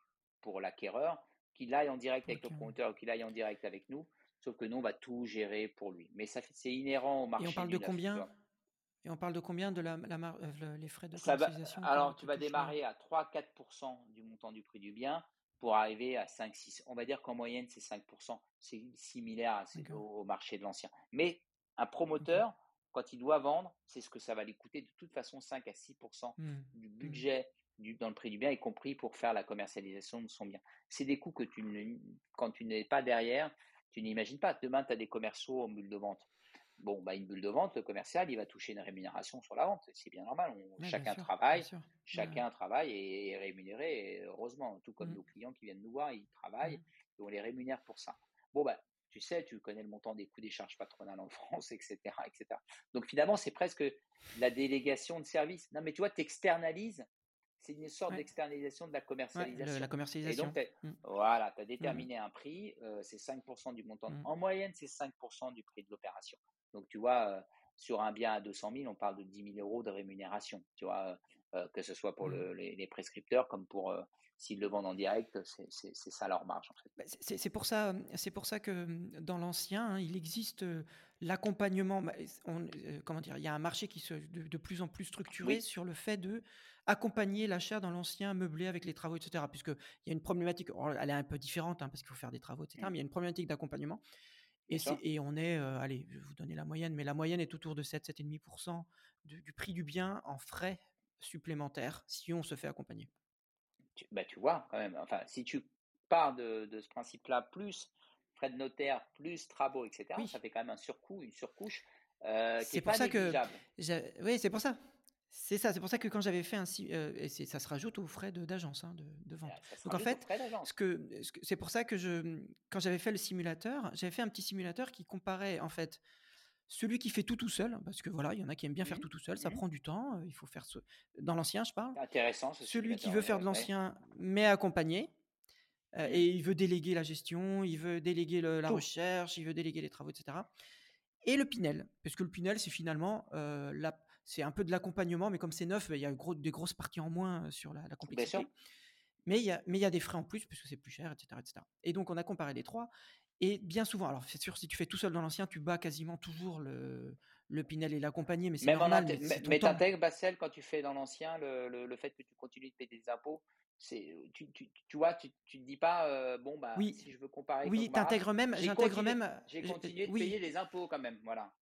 pour l'acquéreur qu'il aille en direct avec le promoteur ou qu'il aille en direct avec nous. Sauf que nous, on va tout gérer pour lui. Mais ça, c'est inhérent au marché. Et on parle de combien et on parle de combien de la, euh, les frais de commercialisation Alors, tu vas démarrer à 3-4% du montant du prix du bien pour arriver à 5-6. On va dire qu'en moyenne, c'est 5%. C'est similaire au, marché de l'ancien. Mais un promoteur, quand il doit vendre, c'est ce que ça va lui coûter de toute façon 5 à 6% mmh. du mmh. budget du, dans le prix du bien, y compris pour faire la commercialisation de son bien. C'est des coûts que tu ne, quand tu n'es pas derrière, tu n'imagines pas. Demain, tu as des commerciaux en bulle de vente Bon, bah, une bulle de vente, le commercial, il va toucher une rémunération sur la vente. C'est bien normal. chacun travaille, chacun travaille et est rémunéré. heureusement, tout comme mmh. nos clients qui viennent nous voir, ils travaillent mmh. et on les rémunère pour ça. Bon, bah, tu sais, tu connais le montant des coûts des charges patronales en France, etc. etc. Donc finalement, c'est presque la délégation de service. Non, mais tu vois, tu externalises c'est une sorte d'externalisation de la commercialisation. la commercialisation. Et donc, mmh. voilà, tu as déterminé un prix, euh, c'est 5% du montant. En moyenne, c'est 5% du prix de l'opération. Donc, tu vois, euh, sur un bien à 200 000, on parle de 10 000 euros de rémunération. Tu vois, euh, que ce soit pour les, prescripteurs comme pour s'ils le vendent en direct, c'est ça leur marge. En fait. Bah, c'est pour ça, c'est pour ça que dans l'ancien, hein, il existe l'accompagnement. Bah, comment dire Il y a un marché qui se de, plus en plus structuré sur le fait de accompagner l'achat dans l'ancien meublé avec les travaux, etc. Puisqu'il y a une problématique, elle est un peu différente hein, parce qu'il faut faire des travaux, etc. Mais il y a une problématique d'accompagnement. Et, et, on est, allez, je vais vous donner la moyenne, mais la moyenne est autour de 7, 7,5% du, du prix du bien en frais supplémentaires si on se fait accompagner. Tu, bah, tu vois, quand même, enfin, si tu pars de, de ce principe-là, plus frais de notaire, plus travaux, etc., ça fait quand même un surcoût, une surcouche. Euh, c'est pour ça que oui, c'est pour ça. C'est ça, c'est pour ça que quand j'avais fait un euh, et ça se rajoute aux frais d'agence hein, de, de, vente. Donc en fait, ce que, c'est pour ça que je, quand j'avais fait le simulateur, j'avais fait un petit simulateur qui comparait en fait celui qui fait tout tout seul, parce que voilà, il y en a qui aiment bien faire mmh tout tout seul, ça mmh prend du temps, euh, il faut faire ce... dans l'ancien, je parle. Intéressant. celui qui veut faire de l'ancien, mais accompagné, euh, mmh. et il veut déléguer la gestion, il veut déléguer la recherche, il veut déléguer les travaux, etc. Et le Pinel, parce que le Pinel, c'est finalement la c'est un peu de l'accompagnement, mais comme c'est neuf, il y a des grosses parties en moins sur la, la complexité. Mais il, y a, mais il y a des frais en plus, puisque c'est plus cher, etc., etc. Et donc, on a comparé les trois. Et bien souvent, alors c'est sûr, si tu fais tout seul dans l'ancien, tu bats quasiment toujours le, le Pinel et l'accompagné, mais c'est normal. mais, mais t'intègres, Bassel, quand tu fais dans l'ancien, le, le, fait que tu continues de payer des impôts, c'est tu, tu, tu, vois tu, tu te dis pas bon bah oui. si je veux comparer oui t'intègres même j'intègre même j'ai continué de payer les impôts quand même voilà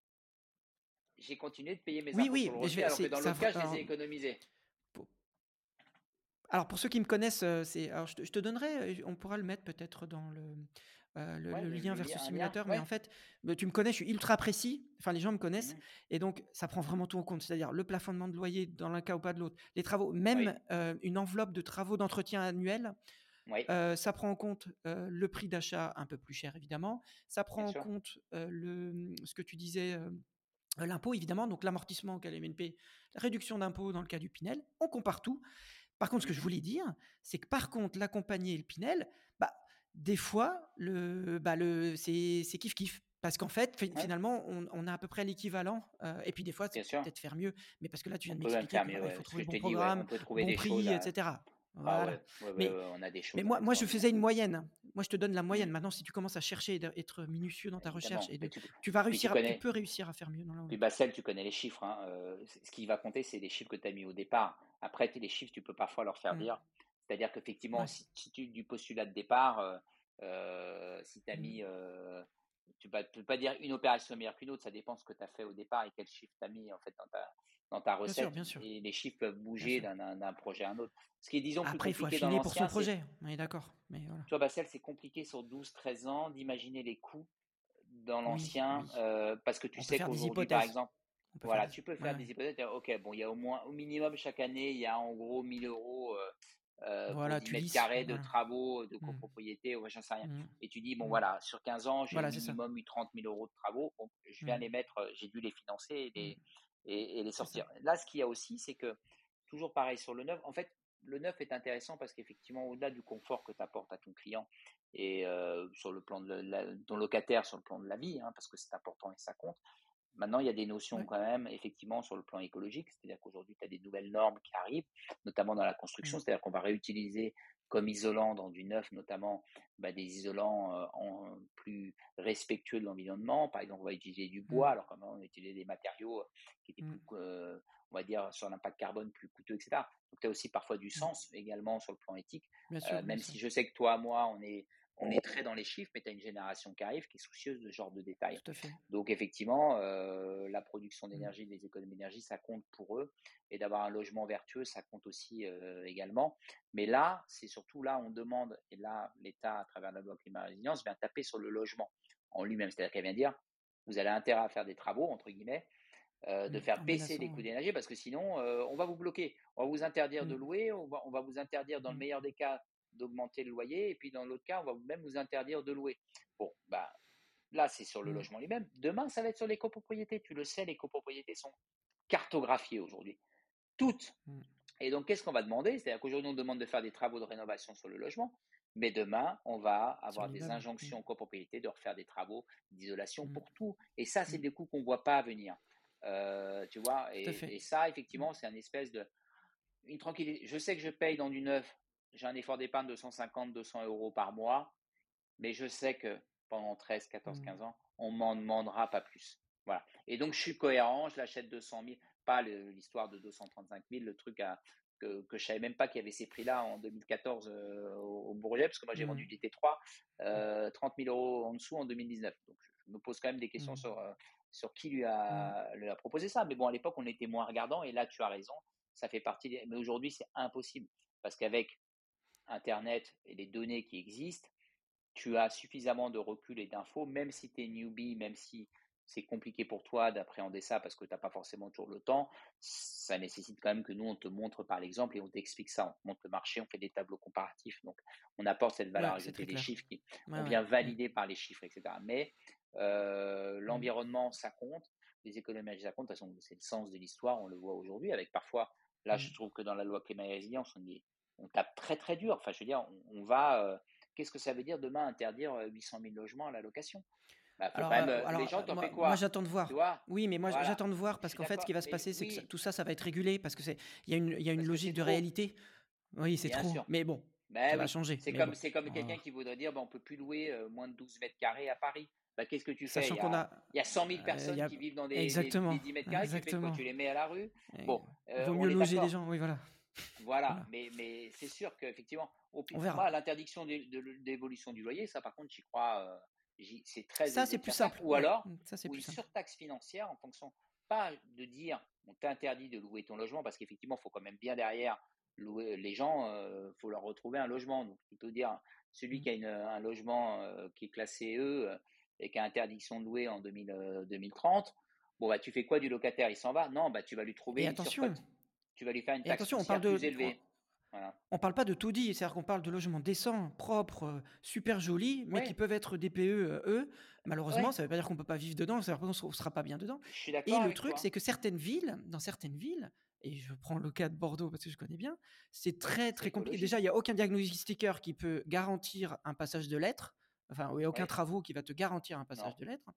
j'ai continué de payer mes impôts oui, sur le alors que dans le cas, je les ai économisés. Alors pour ceux qui me connaissent, euh, c'est, alors je te, je te, donnerai, euh, on pourra le mettre peut-être dans le, euh, le, lien vers ce simulateur, mais en fait, tu me connais, je suis ultra précis. Enfin, les gens me connaissent, mmh et donc ça prend vraiment tout en compte. C'est-à-dire le plafonnement de loyer dans l'un cas ou pas de l'autre, les travaux, même une enveloppe de travaux d'entretien annuel. ça prend en compte le prix d'achat un peu plus cher évidemment. Ça prend en compte le, ce que tu disais, l'impôt, évidemment, donc l'amortissement au cas MNP, la réduction d'impôt dans le cas du Pinel, on compare tout. Par contre, ce que je voulais dire, c'est que par contre, l'accompagné et le Pinel, bah, des fois, le, bah, le, c'est, kiff-kiff. Parce qu'en fait, finalement, on, a à peu près l'équivalent. Euh, et puis des fois, c'est peut-être faire mieux. Mais parce que là, tu viens de m'expliquer qu'il faut trouver le bon programme, bon prix, etc. Ah mais, on a des choses. Mais moi, moi, je faisais une moyenne. Moi, je te donne la moyenne. Maintenant, si tu commences à chercher et être minutieux dans ta recherche, et tu, vas réussir, tu, peux réussir à faire mieux dans la. Puis Bassel, tu connais les chiffres. Hein, euh, ce qui va compter, c'est les chiffres que tu as mis au départ. Après, les chiffres, tu peux parfois leur faire mmh. dire. C'est-à-dire qu'effectivement, si, tu du postulat de départ, euh, euh, si tu as mmh. mis tu ne peux pas dire une opération meilleure qu'une autre, ça dépend de ce que tu as fait au départ et quel chiffre tu as mis en fait dans ta, dans ta recette. Bien sûr, bien sûr. Et les chiffres peuvent bouger d'un projet à un autre. Ce qui est, disons, Après, plus compliqué il faut affiner pour son projet. On est d'accord. Voilà. Tu vois, Bacel, c'est compliqué sur 12-13 ans d'imaginer les coûts dans l'ancien euh, parce que tu sais qu'aujourd'hui, par exemple, voilà, tu peux faire des hypothèses. Ok, bon, il y a au moins, au minimum chaque année, il y a en gros 1000 euros euh, voilà, pour 10 mètres carrés de travaux, de mmh. copropriété, ou j'en sais rien. Mmh. Et tu dis, bon, mmh. voilà, sur 15 ans, j'ai minimum eu 30 000 euros de travaux. Bon, je viens les mettre, euh, j'ai dû les financer et les, et, les sortir. Là, ce qu'il y a aussi, c'est que, toujours pareil sur le neuf, en fait, le neuf est intéressant parce qu'effectivement, au-delà du confort que tu apportes à ton client et euh, sur le plan de ton locataire, sur le plan de la vie, hein, parce que c'est important et ça compte, Maintenant, il y a des notions quand même, effectivement, sur le plan écologique, c'est-à-dire qu'aujourd'hui, tu as des nouvelles normes qui arrivent, notamment dans la construction, mmh. c'est-à-dire qu'on va réutiliser comme isolant dans du neuf, notamment bah, des isolants euh, en, plus respectueux de l'environnement. Par exemple, on va utiliser du bois, mmh. alors quand on va utiliser des matériaux euh, qui étaient mmh. plus, euh, on va dire, sur l'impact carbone plus coûteux, etc. Donc, tu as aussi parfois du sens également sur le plan éthique, même si je sais que toi, moi, on est on est très dans les chiffres, mais tu as une génération qui arrive qui est soucieuse de ce genre de détails. Donc effectivement, euh, la production mmh. d'énergie, les économies d'énergie, ça compte pour eux. Et d'avoir un logement vertueux, ça compte aussi euh, également. Mais là, c'est surtout là, on demande, et là, l'État, à travers la loi climat résilience, vient taper sur le logement en lui-même. C'est-à-dire qu'elle vient dire, vous avez intérêt à faire des travaux, entre guillemets, euh, de mmh, faire baisser les coûts d'énergie parce que sinon, on va vous bloquer. On va vous interdire de mmh. louer, on va, on va vous interdire, dans le meilleur des cas, d'augmenter le loyer, et puis dans l'autre cas, on va même vous interdire de louer. Bon, bah, là, c'est sur le mmh. logement lui-même. Demain, ça va être sur les copropriétés. Tu le sais, les copropriétés sont cartographiées aujourd'hui. Toutes. Mmh. Et donc, qu'est-ce qu'on va demander? C'est-à-dire qu'aujourd'hui, on demande de faire des travaux de rénovation sur le logement, mais demain, on va avoir des injonctions aux copropriétés de refaire des travaux d'isolation pour tout. Et ça, c'est des coûts qu'on ne voit pas venir. Euh, tu vois? Et, et, ça, effectivement, c'est un espèce de une tranquillité. Je sais que je paye dans du neuf j'ai un effort d'épargne de 150, 200 euros par mois, mais je sais que pendant 13, 14, 15 ans, on m'en demandera pas plus. Voilà. Et donc, je suis cohérent, je l'achète 200 000, pas l'histoire de 235 000, le truc à, que, que je savais même pas qu'il y avait ces prix-là en 2014 euh, au, Bourget, parce que moi j'ai vendu mmh. des T3 euh, 30 000 euros en dessous en 2019. Donc je me pose quand même des questions mmh. sur, euh, sur qui lui a, mmh. lui a proposé ça. Mais bon, à l'époque, on était moins regardant, et là, tu as raison, ça fait partie. Mais aujourd'hui, c'est impossible, parce qu'avec Internet et les données qui existent, tu as suffisamment de recul et d'infos, même si tu es newbie, même si c'est compliqué pour toi d'appréhender ça parce que tu n'as pas forcément toujours le temps, ça nécessite quand même que nous, on te montre par l'exemple et on t'explique ça. On montre le marché, on fait des tableaux comparatifs. Donc, on apporte cette valeur ajoutée des chiffres qui on vient valider par les chiffres, etc. Mais euh, mmh. l'environnement, ça compte. Les économies, ça compte. De toute façon, c'est le sens de l'histoire. On le voit aujourd'hui avec parfois, là, je mmh. trouve que dans la loi climat et résilience, on est on tape très très dur. Enfin, je veux dire, on, va. Euh, qu'est-ce que ça veut dire demain interdire 800 euh, 000 logements à la location? Bah, euh, les gens, t'en fais quoi? Moi, j'attends de voir. oui, mais moi, j'attends de voir parce qu'en fait, ce qui va se passer, c'est que tout ça, ça va être régulé parce que c'est, il y a une, il y a une logique de réalité. Oui, c'est trop. Mais bon, ça va changer. C'est comme, c'est comme quelqu'un qui voudrait dire, bah, on peut plus louer moins de 12 mètres carrés à Paris. Bah, qu'est-ce que tu fais? Il y, a, il y a 100 000 personnes qui vivent dans des, Exactement. 10 mètres carrés. Tu, fais quoi? Tu les mets à la rue? Bon, il vaut mieux loger les gens. Oui, voilà. Voilà, mais, mais c'est sûr qu'effectivement, au l'interdiction d'évolution du loyer, ça par contre, j'y crois, euh, c'est très. Ça, c'est plus simple. Ou alors, ça, une surtaxe financière en fonction, pas de dire on t'interdit de louer ton logement, parce qu'effectivement, il faut quand même bien derrière louer les gens, il euh, faut leur retrouver un logement. Donc, plutôt dire celui mmh. qui a un logement euh, qui est classé E et qui a interdiction de louer en 2030. Bon, bah, tu fais quoi du locataire? Il s'en va? Non, bah, tu vas lui trouver une attention, tu vas lui faire une taxe attention, on parle de. On parle pas de tout dit, c'est-à-dire qu'on parle de logements décents, propres, euh, super jolis, mais qui peuvent être DPE, euh, eux. Malheureusement, ça ne veut pas dire qu'on peut pas vivre dedans, ça veut pas dire qu'on ne sera pas bien dedans. et le truc, c'est que certaines villes, dans certaines villes, et je prends le cas de Bordeaux parce que je connais bien, c'est très très compliqué. Déjà, il n'y a aucun diagnostiqueur qui peut garantir un passage de lettres. Enfin, il n'y a aucun travaux qui va te garantir un passage de lettres.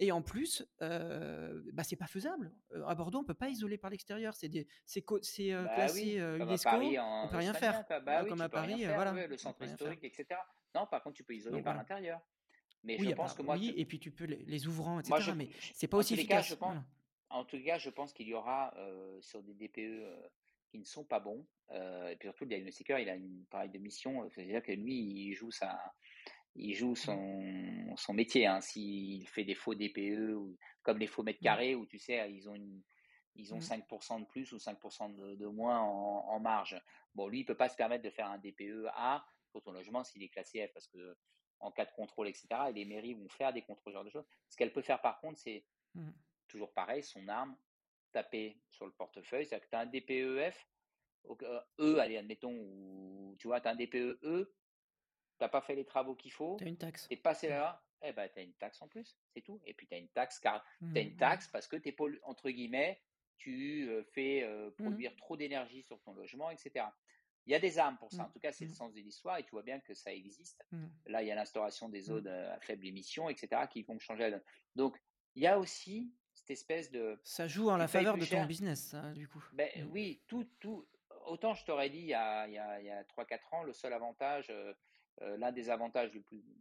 Et en plus, euh, bah, c'est pas faisable. à Bordeaux, on peut pas isoler par l'extérieur. C'est c'est bah classé UNESCO. on peut rien faire. Bah comme à Paris, voilà. le centre historique, etc. Non, par contre, tu peux isoler par l'intérieur. Mais je pense que moi, oui, et puis tu peux les, ouvrants, etc. Moi, mais c'est pas aussi efficace. je pense, En tout cas, je pense qu'il y aura sur des DPE qui ne sont pas bons. et puis surtout, le diagnostiqueur, il a une pareille de mission. C'est-à-dire que lui, il joue sa il joue son, son métier. Hein. S'il fait des faux DPE, ou, comme les faux mètres Mmh. carrés, où tu sais, ils ont, une, ils ont Mmh. 5% de plus ou 5% de, de moins en, en marge. Bon, lui, il peut pas se permettre de faire un DPE A pour ton logement s'il est classé F, parce que en cas de contrôle, etc., et les mairies vont faire des contrôles, ce genre de choses. Ce qu'elle peut faire, par contre, c'est Mmh. toujours pareil, son arme, taper sur le portefeuille, c'est-à-dire que tu as un DPEF, E, allez, admettons, ou tu vois, tu as un DPE Tu n'as pas fait les travaux qu'il faut, Tu as une taxe. tu es passé Mmh. là, eh ben, tu as une taxe en plus, c'est tout. Et puis tu as une taxe, car tu as Mmh, une mmh. taxe parce que tu es, entre guillemets, tu euh, fais euh, Mmh. produire trop d'énergie sur ton logement, etc. Il y a des armes pour ça. Mmh. En tout cas, c'est le Mmh. sens de l'histoire et tu vois bien que ça existe. Mmh. Là, il y a l'instauration des Mmh. zones à faible émission, etc., qui vont changer la donne. Donc, il y a aussi cette espèce de. Ça joue en la faveur de ton business, ça, du coup. Ben Mmh. oui, tout, tout. Autant je t'aurais dit il y a, a, il y a 3-4 ans, le seul avantage, euh, l'un des avantages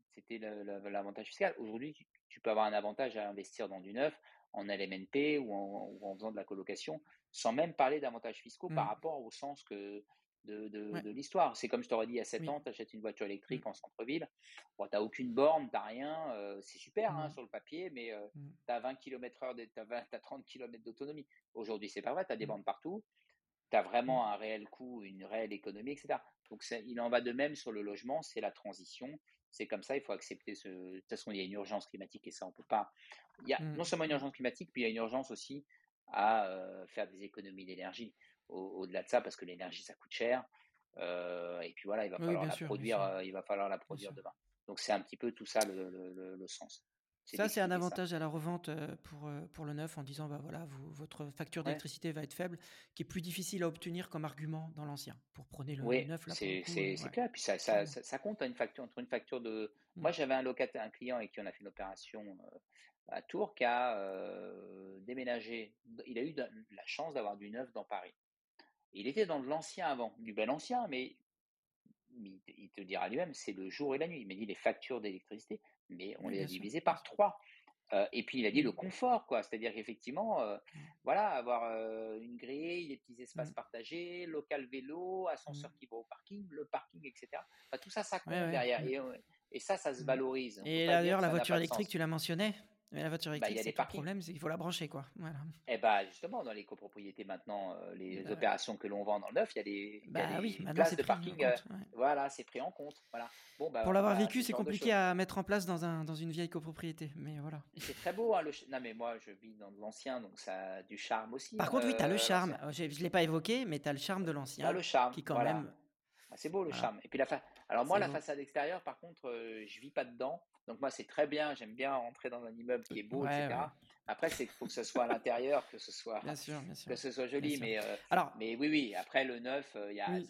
c'était l'avantage fiscal. Aujourd'hui, tu, tu peux avoir un avantage à investir dans du neuf, en LMNP ou en, ou en faisant de la colocation, sans même parler d'avantages fiscaux par Mmh. rapport au sens que de, de, Ouais. de l'histoire. C'est comme je t'aurais dit il y a 7 Oui. ans, tu achètes une voiture Mmh. électrique en centre-ville, bon, tu n'as aucune borne, tu n'as rien, euh, c'est super hein, sur le papier, mais euh, tu as 20 km/h, tu as, 30 km d'autonomie. Aujourd'hui, c'est pas vrai, tu as des Mmh. bornes partout, tu as vraiment un réel coût, une réelle économie, etc. Donc il en va de même sur le logement, c'est la transition, c'est comme ça, il faut accepter ce... De toute façon, il y a une urgence climatique et ça, on peut pas... Il y a Mmh. non seulement une urgence climatique, puis il y a une urgence aussi à euh, faire des économies d'énergie au- au-delà de ça, parce que l'énergie, ça coûte cher. Euh, et puis voilà, il va Oui, falloir la sûr, produire, euh, il va falloir la produire demain. Donc c'est un petit peu tout ça le, le- le- le sens. Ça, c'est un ça. avantage à la revente euh, pour, euh, pour le neuf en disant, bah voilà, vous- votre facture Ouais. d'électricité va être faible, qui est plus difficile à obtenir comme argument dans l'ancien. Pour prôner le, le Oui, neuf, là, le c'est coup, c'est- euh, c'est ouais, clair. Puis ça, ça, ça, ça compte hein, une facture entre une facture de. Mmh. Moi, j'avais un locataire, un client avec qui on a fait une opération à Tours qui a euh, déménagé. Il a eu la chance d'avoir du neuf dans Paris. Il était dans de l'ancien avant, du bel ancien, mais il te- il te dira lui-même, c'est le jour et la nuit. Il m'a dit les factures d'électricité, mais on Oui, les a divisées par trois. Euh, et puis il a dit le confort, quoi. C'est-à-dire qu'effectivement, euh, voilà, avoir euh, une grille, des petits espaces Mmh. partagés, local vélo, ascenseur Mmh. qui va au parking, le parking, etc. Enfin, tout ça, ça compte Ouais, ouais. derrière. Mmh. Et, et ça, ça se valorise. On Et d'ailleurs, la voiture électrique, tu l'as mentionné, mais la voiture Bah, électrique, a c'est le problème, c'est qu'il faut la brancher, quoi. Voilà. Eh ben justement, dans les copropriétés maintenant, euh, les Bah ouais. opérations que l'on vend dans le neuf, il y a des, il y a Bah oui, places de parking. euh, compte. ouais. voilà, c'est pris en compte. Voilà. Bon, bah Pour l'avoir vécu, ce c'est compliqué à mettre en place dans, un, dans une vieille copropriété, mais voilà. C'est très beau, hein, le Non, mais moi, je vis dans de l'ancien, donc ça a du charme aussi, Par contre, oui, tu as le euh, charme. j'ai- Je ne l'ai pas évoqué, mais tu as le charme de l'ancien, le charme, qui quand voilà. même, Ah, c'est beau le voilà, charme. Et puis la fa... Alors moi, la beau. façade extérieure, par contre, je vis pas dedans. Donc moi, c'est très bien. J'aime bien rentrer dans un immeuble qui est beau, Ouais, etc. ouais, Après, c'est qu'il faut que ce soit à l'intérieur, que ce soit bien sûr, bien sûr, que ce soit joli. Mais euh, Alors, mais oui, oui. Après le neuf, euh, il y a oui,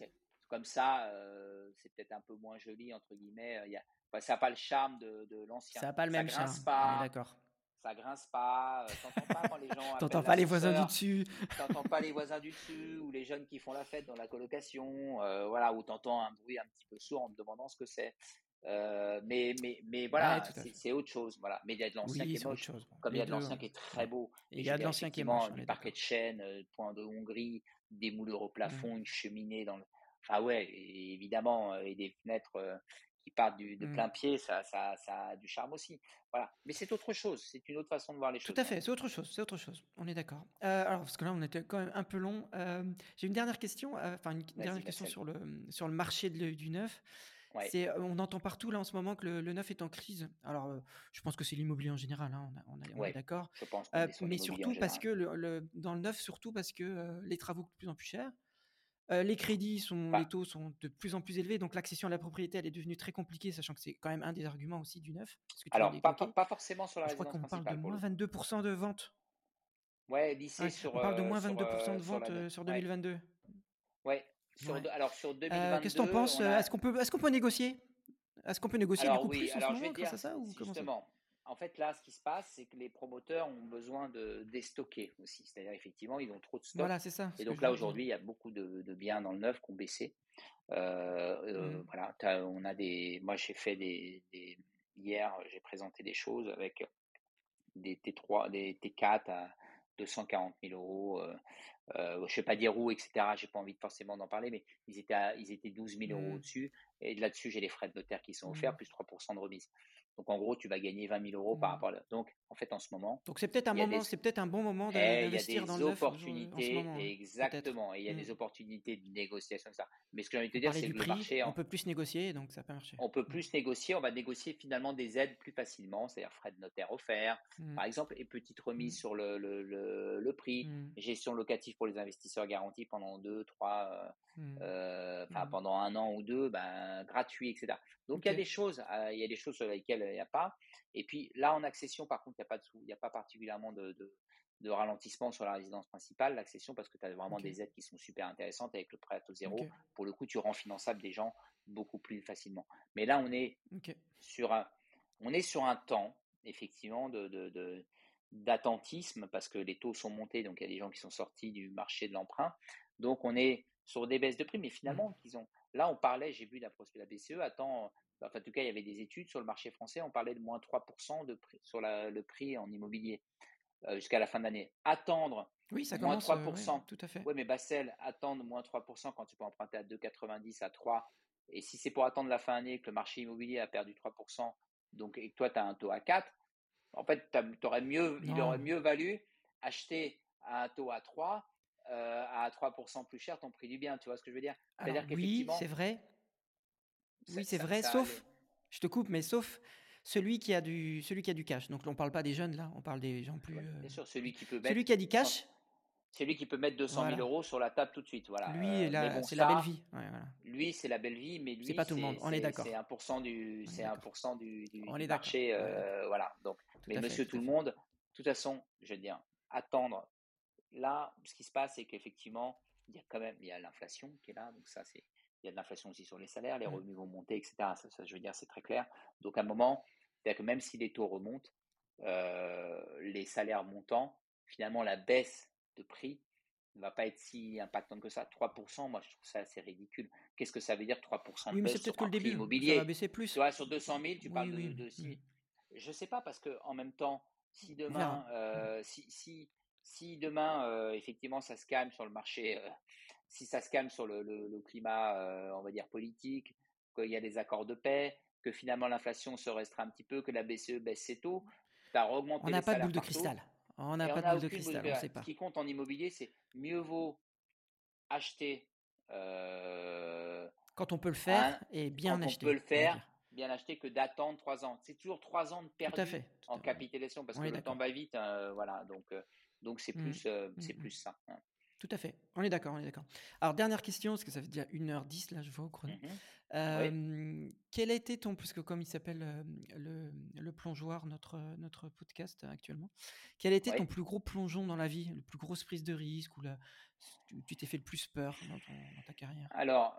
comme ça, euh, c'est peut-être un peu moins joli entre guillemets. Il y a... enfin, ça n'a pas le charme de, de l'ancien. ça n'a pas le Ça même charme, pas. d'accord. Ça grince pas. euh, T'entends pas quand les gens T'entends appellent pas les voisins du dessus. T'entends pas les voisins du dessus ou les jeunes qui font la fête dans la colocation, euh, voilà, ou t'entends un bruit un petit peu sourd en te demandant ce que c'est. Euh, mais, mais, mais Ouais, voilà, tout à c'est autre chose. Voilà. Mais il y a de l'ancien qui Oui, est c'est autre moche, chose. Comme il y a de l'ancien euh, qui est très ouais. beau. Et il y a de l'ancien qui est moche, du est parquet de chêne, euh, point de Hongrie, des moulures au Mm. plafond, une cheminée dans le. Enfin, ouais, et évidemment, euh, et des fenêtres euh, qui partent du, de plein pied, ça, ça, ça a du charme aussi. Voilà. Mais c'est autre chose, c'est une autre façon de voir les Tout choses à maintenant. fait, c'est autre chose, c'est autre chose. On est d'accord. Euh, alors, parce que là, on était quand même un peu long. Euh, J'ai une dernière question, euh, enfin une Vas-y, dernière question sur le, sur le marché de du neuf. Ouais. C'est, on entend partout là en ce moment que le, le neuf est en crise. Alors, euh, je pense que c'est l'immobilier en général, hein, on, a- est d'accord. Euh, mais surtout parce que le, le- dans le neuf, surtout parce que euh, les travaux coûtent de plus en plus cher. Les crédits sont, Bah, les taux sont de plus en plus élevés, donc l'accession à la propriété, elle est devenue très compliquée, sachant que c'est quand même un des arguments aussi du neuf, alors, pas, pas, pas forcément sur la Je crois qu'on parle de moins le coup. 22% de ventes. Ouais, lycée Ouais, sur, on parle de moins sur, 22% euh, de ventes sur Ouais, 2022. ouais. Sur Ouais. de- alors, sur Euh, Qu'est-ce que t'en 2022, penses euh, a. Est-ce qu'on peut, est-ce qu'on peut négocier? Est-ce qu'on peut négocier du Alors, coup oui, plus en ce alors vais moment te grâce dire, à ça ou justement, en fait, là, ce qui se passe, c'est que les promoteurs ont besoin de déstocker aussi. C'est-à-dire, effectivement, ils ont trop de stock. Voilà, c'est ça. Et ce donc là, dire. aujourd'hui, il y a beaucoup de, de biens dans le neuf qui ont baissé. Euh, euh, Mhm. voilà, on a des. Moi, j'ai fait des, des- Hier, j'ai présenté des choses avec des T3, des T4 à 240 000 euros. Euh, euh, je ne vais pas dire où, etc. J'ai pas envie forcément d'en parler, mais ils étaient, ils étaient 12 000 euros Mmh. au-dessus. Et là-dessus, j'ai les frais de notaire qui sont offerts, Mmh. plus 3% de remise. Donc en gros, tu vas gagner 20 000 euros par Mmh. rapport à... Donc en fait, en ce moment, Donc c'est peut-être un il y a des, moment, c'est peut-être un bon moment eh, il y a d'investir dans des le neuf aujourd'hui- en ce opportunités, moment, hein, exactement, et il y a Mmh. des opportunités de négociation, etc. Mais ce que j'ai envie de te dire, c'est que le prix, marché, on peut plus négocier, donc ça peut marcher. on peut Mmh. plus négocier, on va négocier finalement des aides plus facilement, c'est-à-dire frais de notaire offerts, Mmh. par exemple, et petite remise Mmh. sur le, le, le, le prix, Mmh. gestion locative pour les investisseurs garantis pendant deux, trois, euh, Mmh. euh, enfin Mmh. pendant un an ou deux, ben, gratuit, etc. Donc il y a des choses, euh, il y a des choses sur lesquelles il n'y a pas. Et puis là, en accession, par contre, il n'y a pas de sous, il n'y a pas particulièrement de, de, de ralentissement sur la résidence principale, l'accession, parce que tu as vraiment des aides qui sont super intéressantes avec le prêt à taux zéro. Pour le coup, tu rends finançable des gens beaucoup plus facilement. Mais là, on est sur un, on est sur un temps, effectivement, de, d'attentisme parce que les taux sont montés, donc il y a des gens qui sont sortis du marché de l'emprunt. Donc on est sur des baisses de prix, mais Mmh. finalement, qu'ils ont. Là, on parlait, j'ai vu la, la BCE attend, enfin, en tout cas, il y avait des études sur le marché français, on parlait de moins 3% de prix, sur la- le prix en immobilier euh, jusqu'à la fin de l'année. Attendre Oui, ça moins commence, euh, ouais, 3%. tout à fait. Oui, mais Bassel, attendre moins 3% quand tu peux emprunter à 2,90 à 3. Et si c'est pour attendre la fin d'année que le marché immobilier a perdu 3%, donc, et que toi, tu as un taux à 4, en fait, t'aurais mieux, il aurait mieux valu acheter à un taux à 3 euh, à 3% plus cher ton prix du bien. Tu vois ce que je veux dire? C'est-à-dire oui, qu'effectivement, c'est vrai. Oui, c'est vrai, sauf, je te coupe, mais sauf celui qui a du, celui qui a du cash. Donc on parle pas des jeunes là, on parle des gens plus. Ouais, euh, bien sûr, celui qui peut Celui mettre qui a du 100 cash, celui qui peut mettre 200 000 voilà. euros sur la table tout de suite. Voilà. Lui, Euh, bon, c'est la belle vie. Ouais, voilà. lui, c'est la belle vie, mais C'est lui, pas tout le monde. c'est On est c'est- d'accord. c'est 1% du, c'est d'accord. 1% du, du, On du est marché. Euh, voilà. Donc, Tout mais fait, monsieur tout le monde, de toute façon, je veux dire, attendre. Là, ce qui se passe, c'est qu'effectivement, il y a quand même, il y a l'inflation qui est là. Donc ça, c'est, il y a de l'inflation aussi sur les salaires, les Mm. revenus vont monter, etc. Ça, ça, je veux dire, c'est très clair. Donc à un moment, c'est-à-dire que même si les taux remontent, euh, les salaires montant, finalement, la baisse de prix ne va pas être si impactante que ça. 3%, moi, je trouve ça assez ridicule. Qu'est-ce que ça veut dire 3% de Oui, mais c'est baisse peut-être sur que le début. Ça va immobilier baisser Tu plus. vois, sur 200 000, tu Oui, parles de, oui. de 6 000. Mm. Je sais pas, parce que en même temps, si demain, verra. Mm. euh, si, si, si demain, euh, effectivement, ça se calme sur le marché, si ça se calme sur le, le- le climat, euh, on va dire, politique, qu'il y a des accords de paix, que finalement l'inflation se restreint un petit peu, que la BCE baisse ses taux, tu as On n'a pas de boule de cristal. On n'a on pas de boule de cristal, on sait pas. Ce qui compte en immobilier, c'est mieux vaut acheter euh, Quand on peut le faire un- et bien quand on acheter, peut le on faire, bien acheter que d'attendre trois ans. C'est toujours trois ans de Tout à perdu fait. tout en à- ouais. capitalisation parce On que le temps va vite. euh, voilà, donc euh, donc c'est Mm. plus euh, Mm, c'est mm. plus ça. hein. Tout à fait. On est d'accord, on est d'accord. Alors, dernière question, parce que ça fait déjà 1h10, là, je vois au chrono. Euh, quel a été ton, puisque comme il s'appelle euh, le, le plongeoir, notre, notre podcast euh, actuellement, quel a été ton plus gros plongeon dans la vie, le plus grosse prise de risque, ou la, où tu t'es fait le plus peur dans, ton- dans ta carrière? Alors,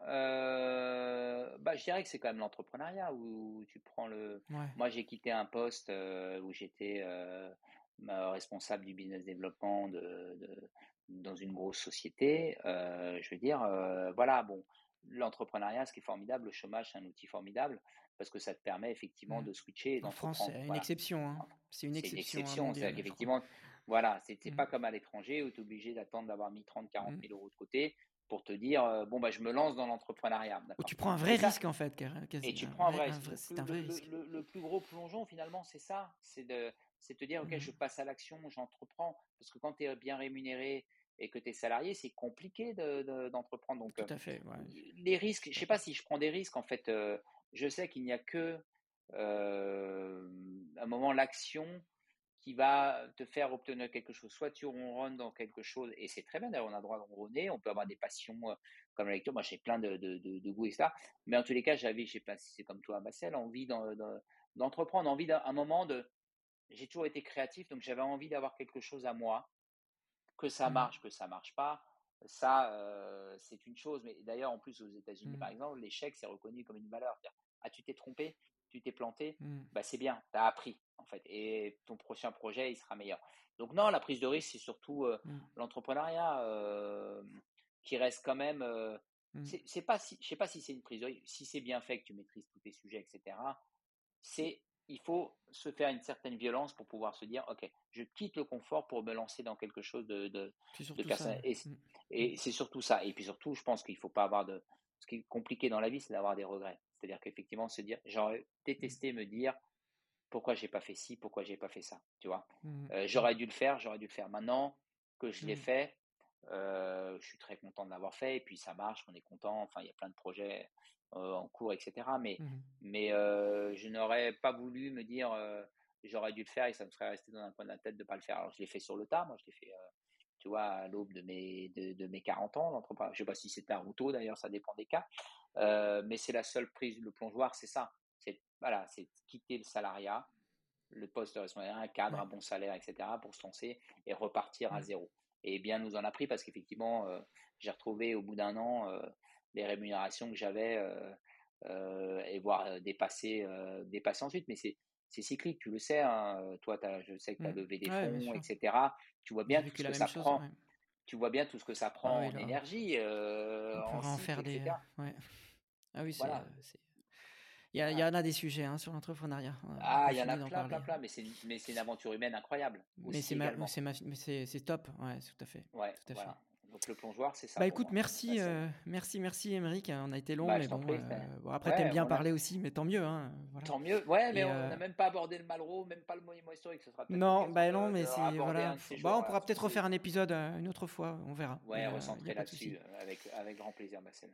bah, je dirais que c'est quand même l'entrepreneuriat où tu prends le. Ouais. Moi, j'ai quitté un poste où j'étais responsable du business développement de, de- dans une grosse société. Euh, je veux dire, euh, voilà, bon, l'entrepreneuriat, ce qui est formidable, le chômage, c'est un outil formidable parce que ça te permet effectivement Mm. de switcher et En France, d'entreprendre. c'est une Voilà. exception. hein. C'est une C'est une exception hein, exception, crois. qu'effectivement, voilà, c'est c'est Mm. pas comme à l'étranger où tu es obligé d'attendre d'avoir mis 30, 40 Mm. 000 euros de côté pour te dire, euh, bon, bah, je me lance dans l'entrepreneuriat. Tu prends un vrai ça, risque, en fait, car- et quasi. tu prends un vrai, c'est un le- risque. le- le plus gros plongeon, finalement, c'est ça. C'est de, c'est te dire, OK, je passe à l'action, j'entreprends. Parce que quand tu es bien rémunéré et que tu es salarié, c'est compliqué de- de- d'entreprendre. Donc, Tout euh, à fait. ouais. les risques, je sais pas si je prends des risques, en fait, euh, je sais qu'il n'y a que euh, un moment l'action qui va te faire obtenir quelque chose. Soit tu ronronnes dans quelque chose, et c'est très bien d'ailleurs, on a le droit de ronronner, on peut avoir des passions euh, comme la lecture, moi j'ai plein de, de, de, de goût et ça, mais en tous les cas, j'avais, je sais pas si c'est comme toi, Marcel, envie d'en- d'en- d'entreprendre, envie d'un un moment de... J'ai toujours été créatif, donc j'avais envie d'avoir quelque chose à moi, que ça Mm. marche, que ça marche pas, ça, euh, c'est une chose. Mais d'ailleurs, en plus, aux États-Unis, par exemple, l'échec, c'est reconnu comme une valeur. Ah, tu t'es trompé, tu t'es planté, Mm. bah, c'est bien, tu as appris, en fait. Et ton prochain projet, il sera meilleur. Donc, non, la prise de risque, c'est surtout euh, l'entrepreneuriat euh, qui reste quand même. c'est c'est pas si, je sais pas si c'est une prise de risque. Si c'est bien fait, que tu maîtrises tous tes sujets, etc., c'est il faut se faire une certaine violence pour pouvoir se dire, OK, je quitte le confort pour me lancer dans quelque chose de, de, personnel. Et, c'est surtout ça. Et puis surtout, je pense qu'il ne faut pas avoir de... Ce qui est compliqué dans la vie, c'est d'avoir des regrets. C'est-à-dire qu'effectivement, se dire, j'aurais détesté me dire, pourquoi j'ai pas fait ci, pourquoi j'ai pas fait ça, tu vois? Mmh. Euh, j'aurais dû le faire, j'aurais dû le faire. Maintenant que je l'ai fait, euh, je suis très content de l'avoir fait et puis ça marche, on est content. Enfin, il y a plein de projets euh, en cours, etc. Mais, mmh mais euh, je n'aurais pas voulu me dire j'aurais dû le faire et ça me serait resté dans un coin de la tête de ne pas le faire. Alors, je l'ai fait sur le tas. Moi, je l'ai fait, tu vois, à l'aube de mes, de, mes 40 ans. Je ne sais pas si c'est tard ou tôt, d'ailleurs, ça dépend des cas. mais c'est la seule prise, le plongeoir, c'est ça. C'est voilà, c'est quitter le salariat, le poste de responsable, un cadre, un bon salaire, etc., pour se lancer et repartir à zéro. Et bien nous en a pris parce qu'effectivement, euh, j'ai retrouvé au bout d'un an euh, les rémunérations que j'avais euh, et voir dépasser, dépasser ensuite. Mais c'est c'est cyclique, tu le sais. Hein. Toi, je sais que tu as mmh. levé des fonds, etc. Tu vois bien tout ce que ça prend. Tu vois bien tout ce que ça prend ah en énergie. on en, faire des. Ah oui, c'est il y, en a des sujets hein, sur l'entrepreneuriat. Ah, il y en a plein, plein, plein, mais c'est une aventure humaine incroyable. Mais c'est top, ouais, tout à fait. Ouais, tout à fait. Donc le plongeoir, c'est ça. Bah écoute, merci, euh, merci, merci, Émeric. On a été long, bah, mais bon. Euh, bon après, ouais, t'aimes bien parler aussi, mais tant mieux. Hein, Tant mieux. Ouais, mais on n'a euh, même pas abordé le Malraux, même pas le monument historique. Ce sera non, bah non, mais c'est voilà. Bah, on pourra peut-être refaire un épisode une autre fois. On verra. Ouais, recentrer là-dessus avec avec grand plaisir, Marcel.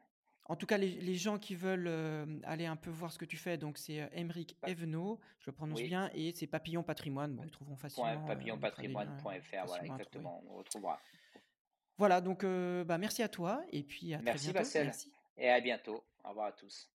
En tout cas, les, gens qui veulent euh, aller un peu voir ce que tu fais, donc c'est Emric euh, Eveno, je le prononce bien, et c'est Papillon Patrimoine. Bon, ils trouveront facilement. Euh, papillonpatrimoine.fr, voilà, exactement, on retrouvera. Voilà, donc bah, merci à toi, et puis à merci, très bientôt. Marcel. Merci. Et à bientôt. Au revoir à tous.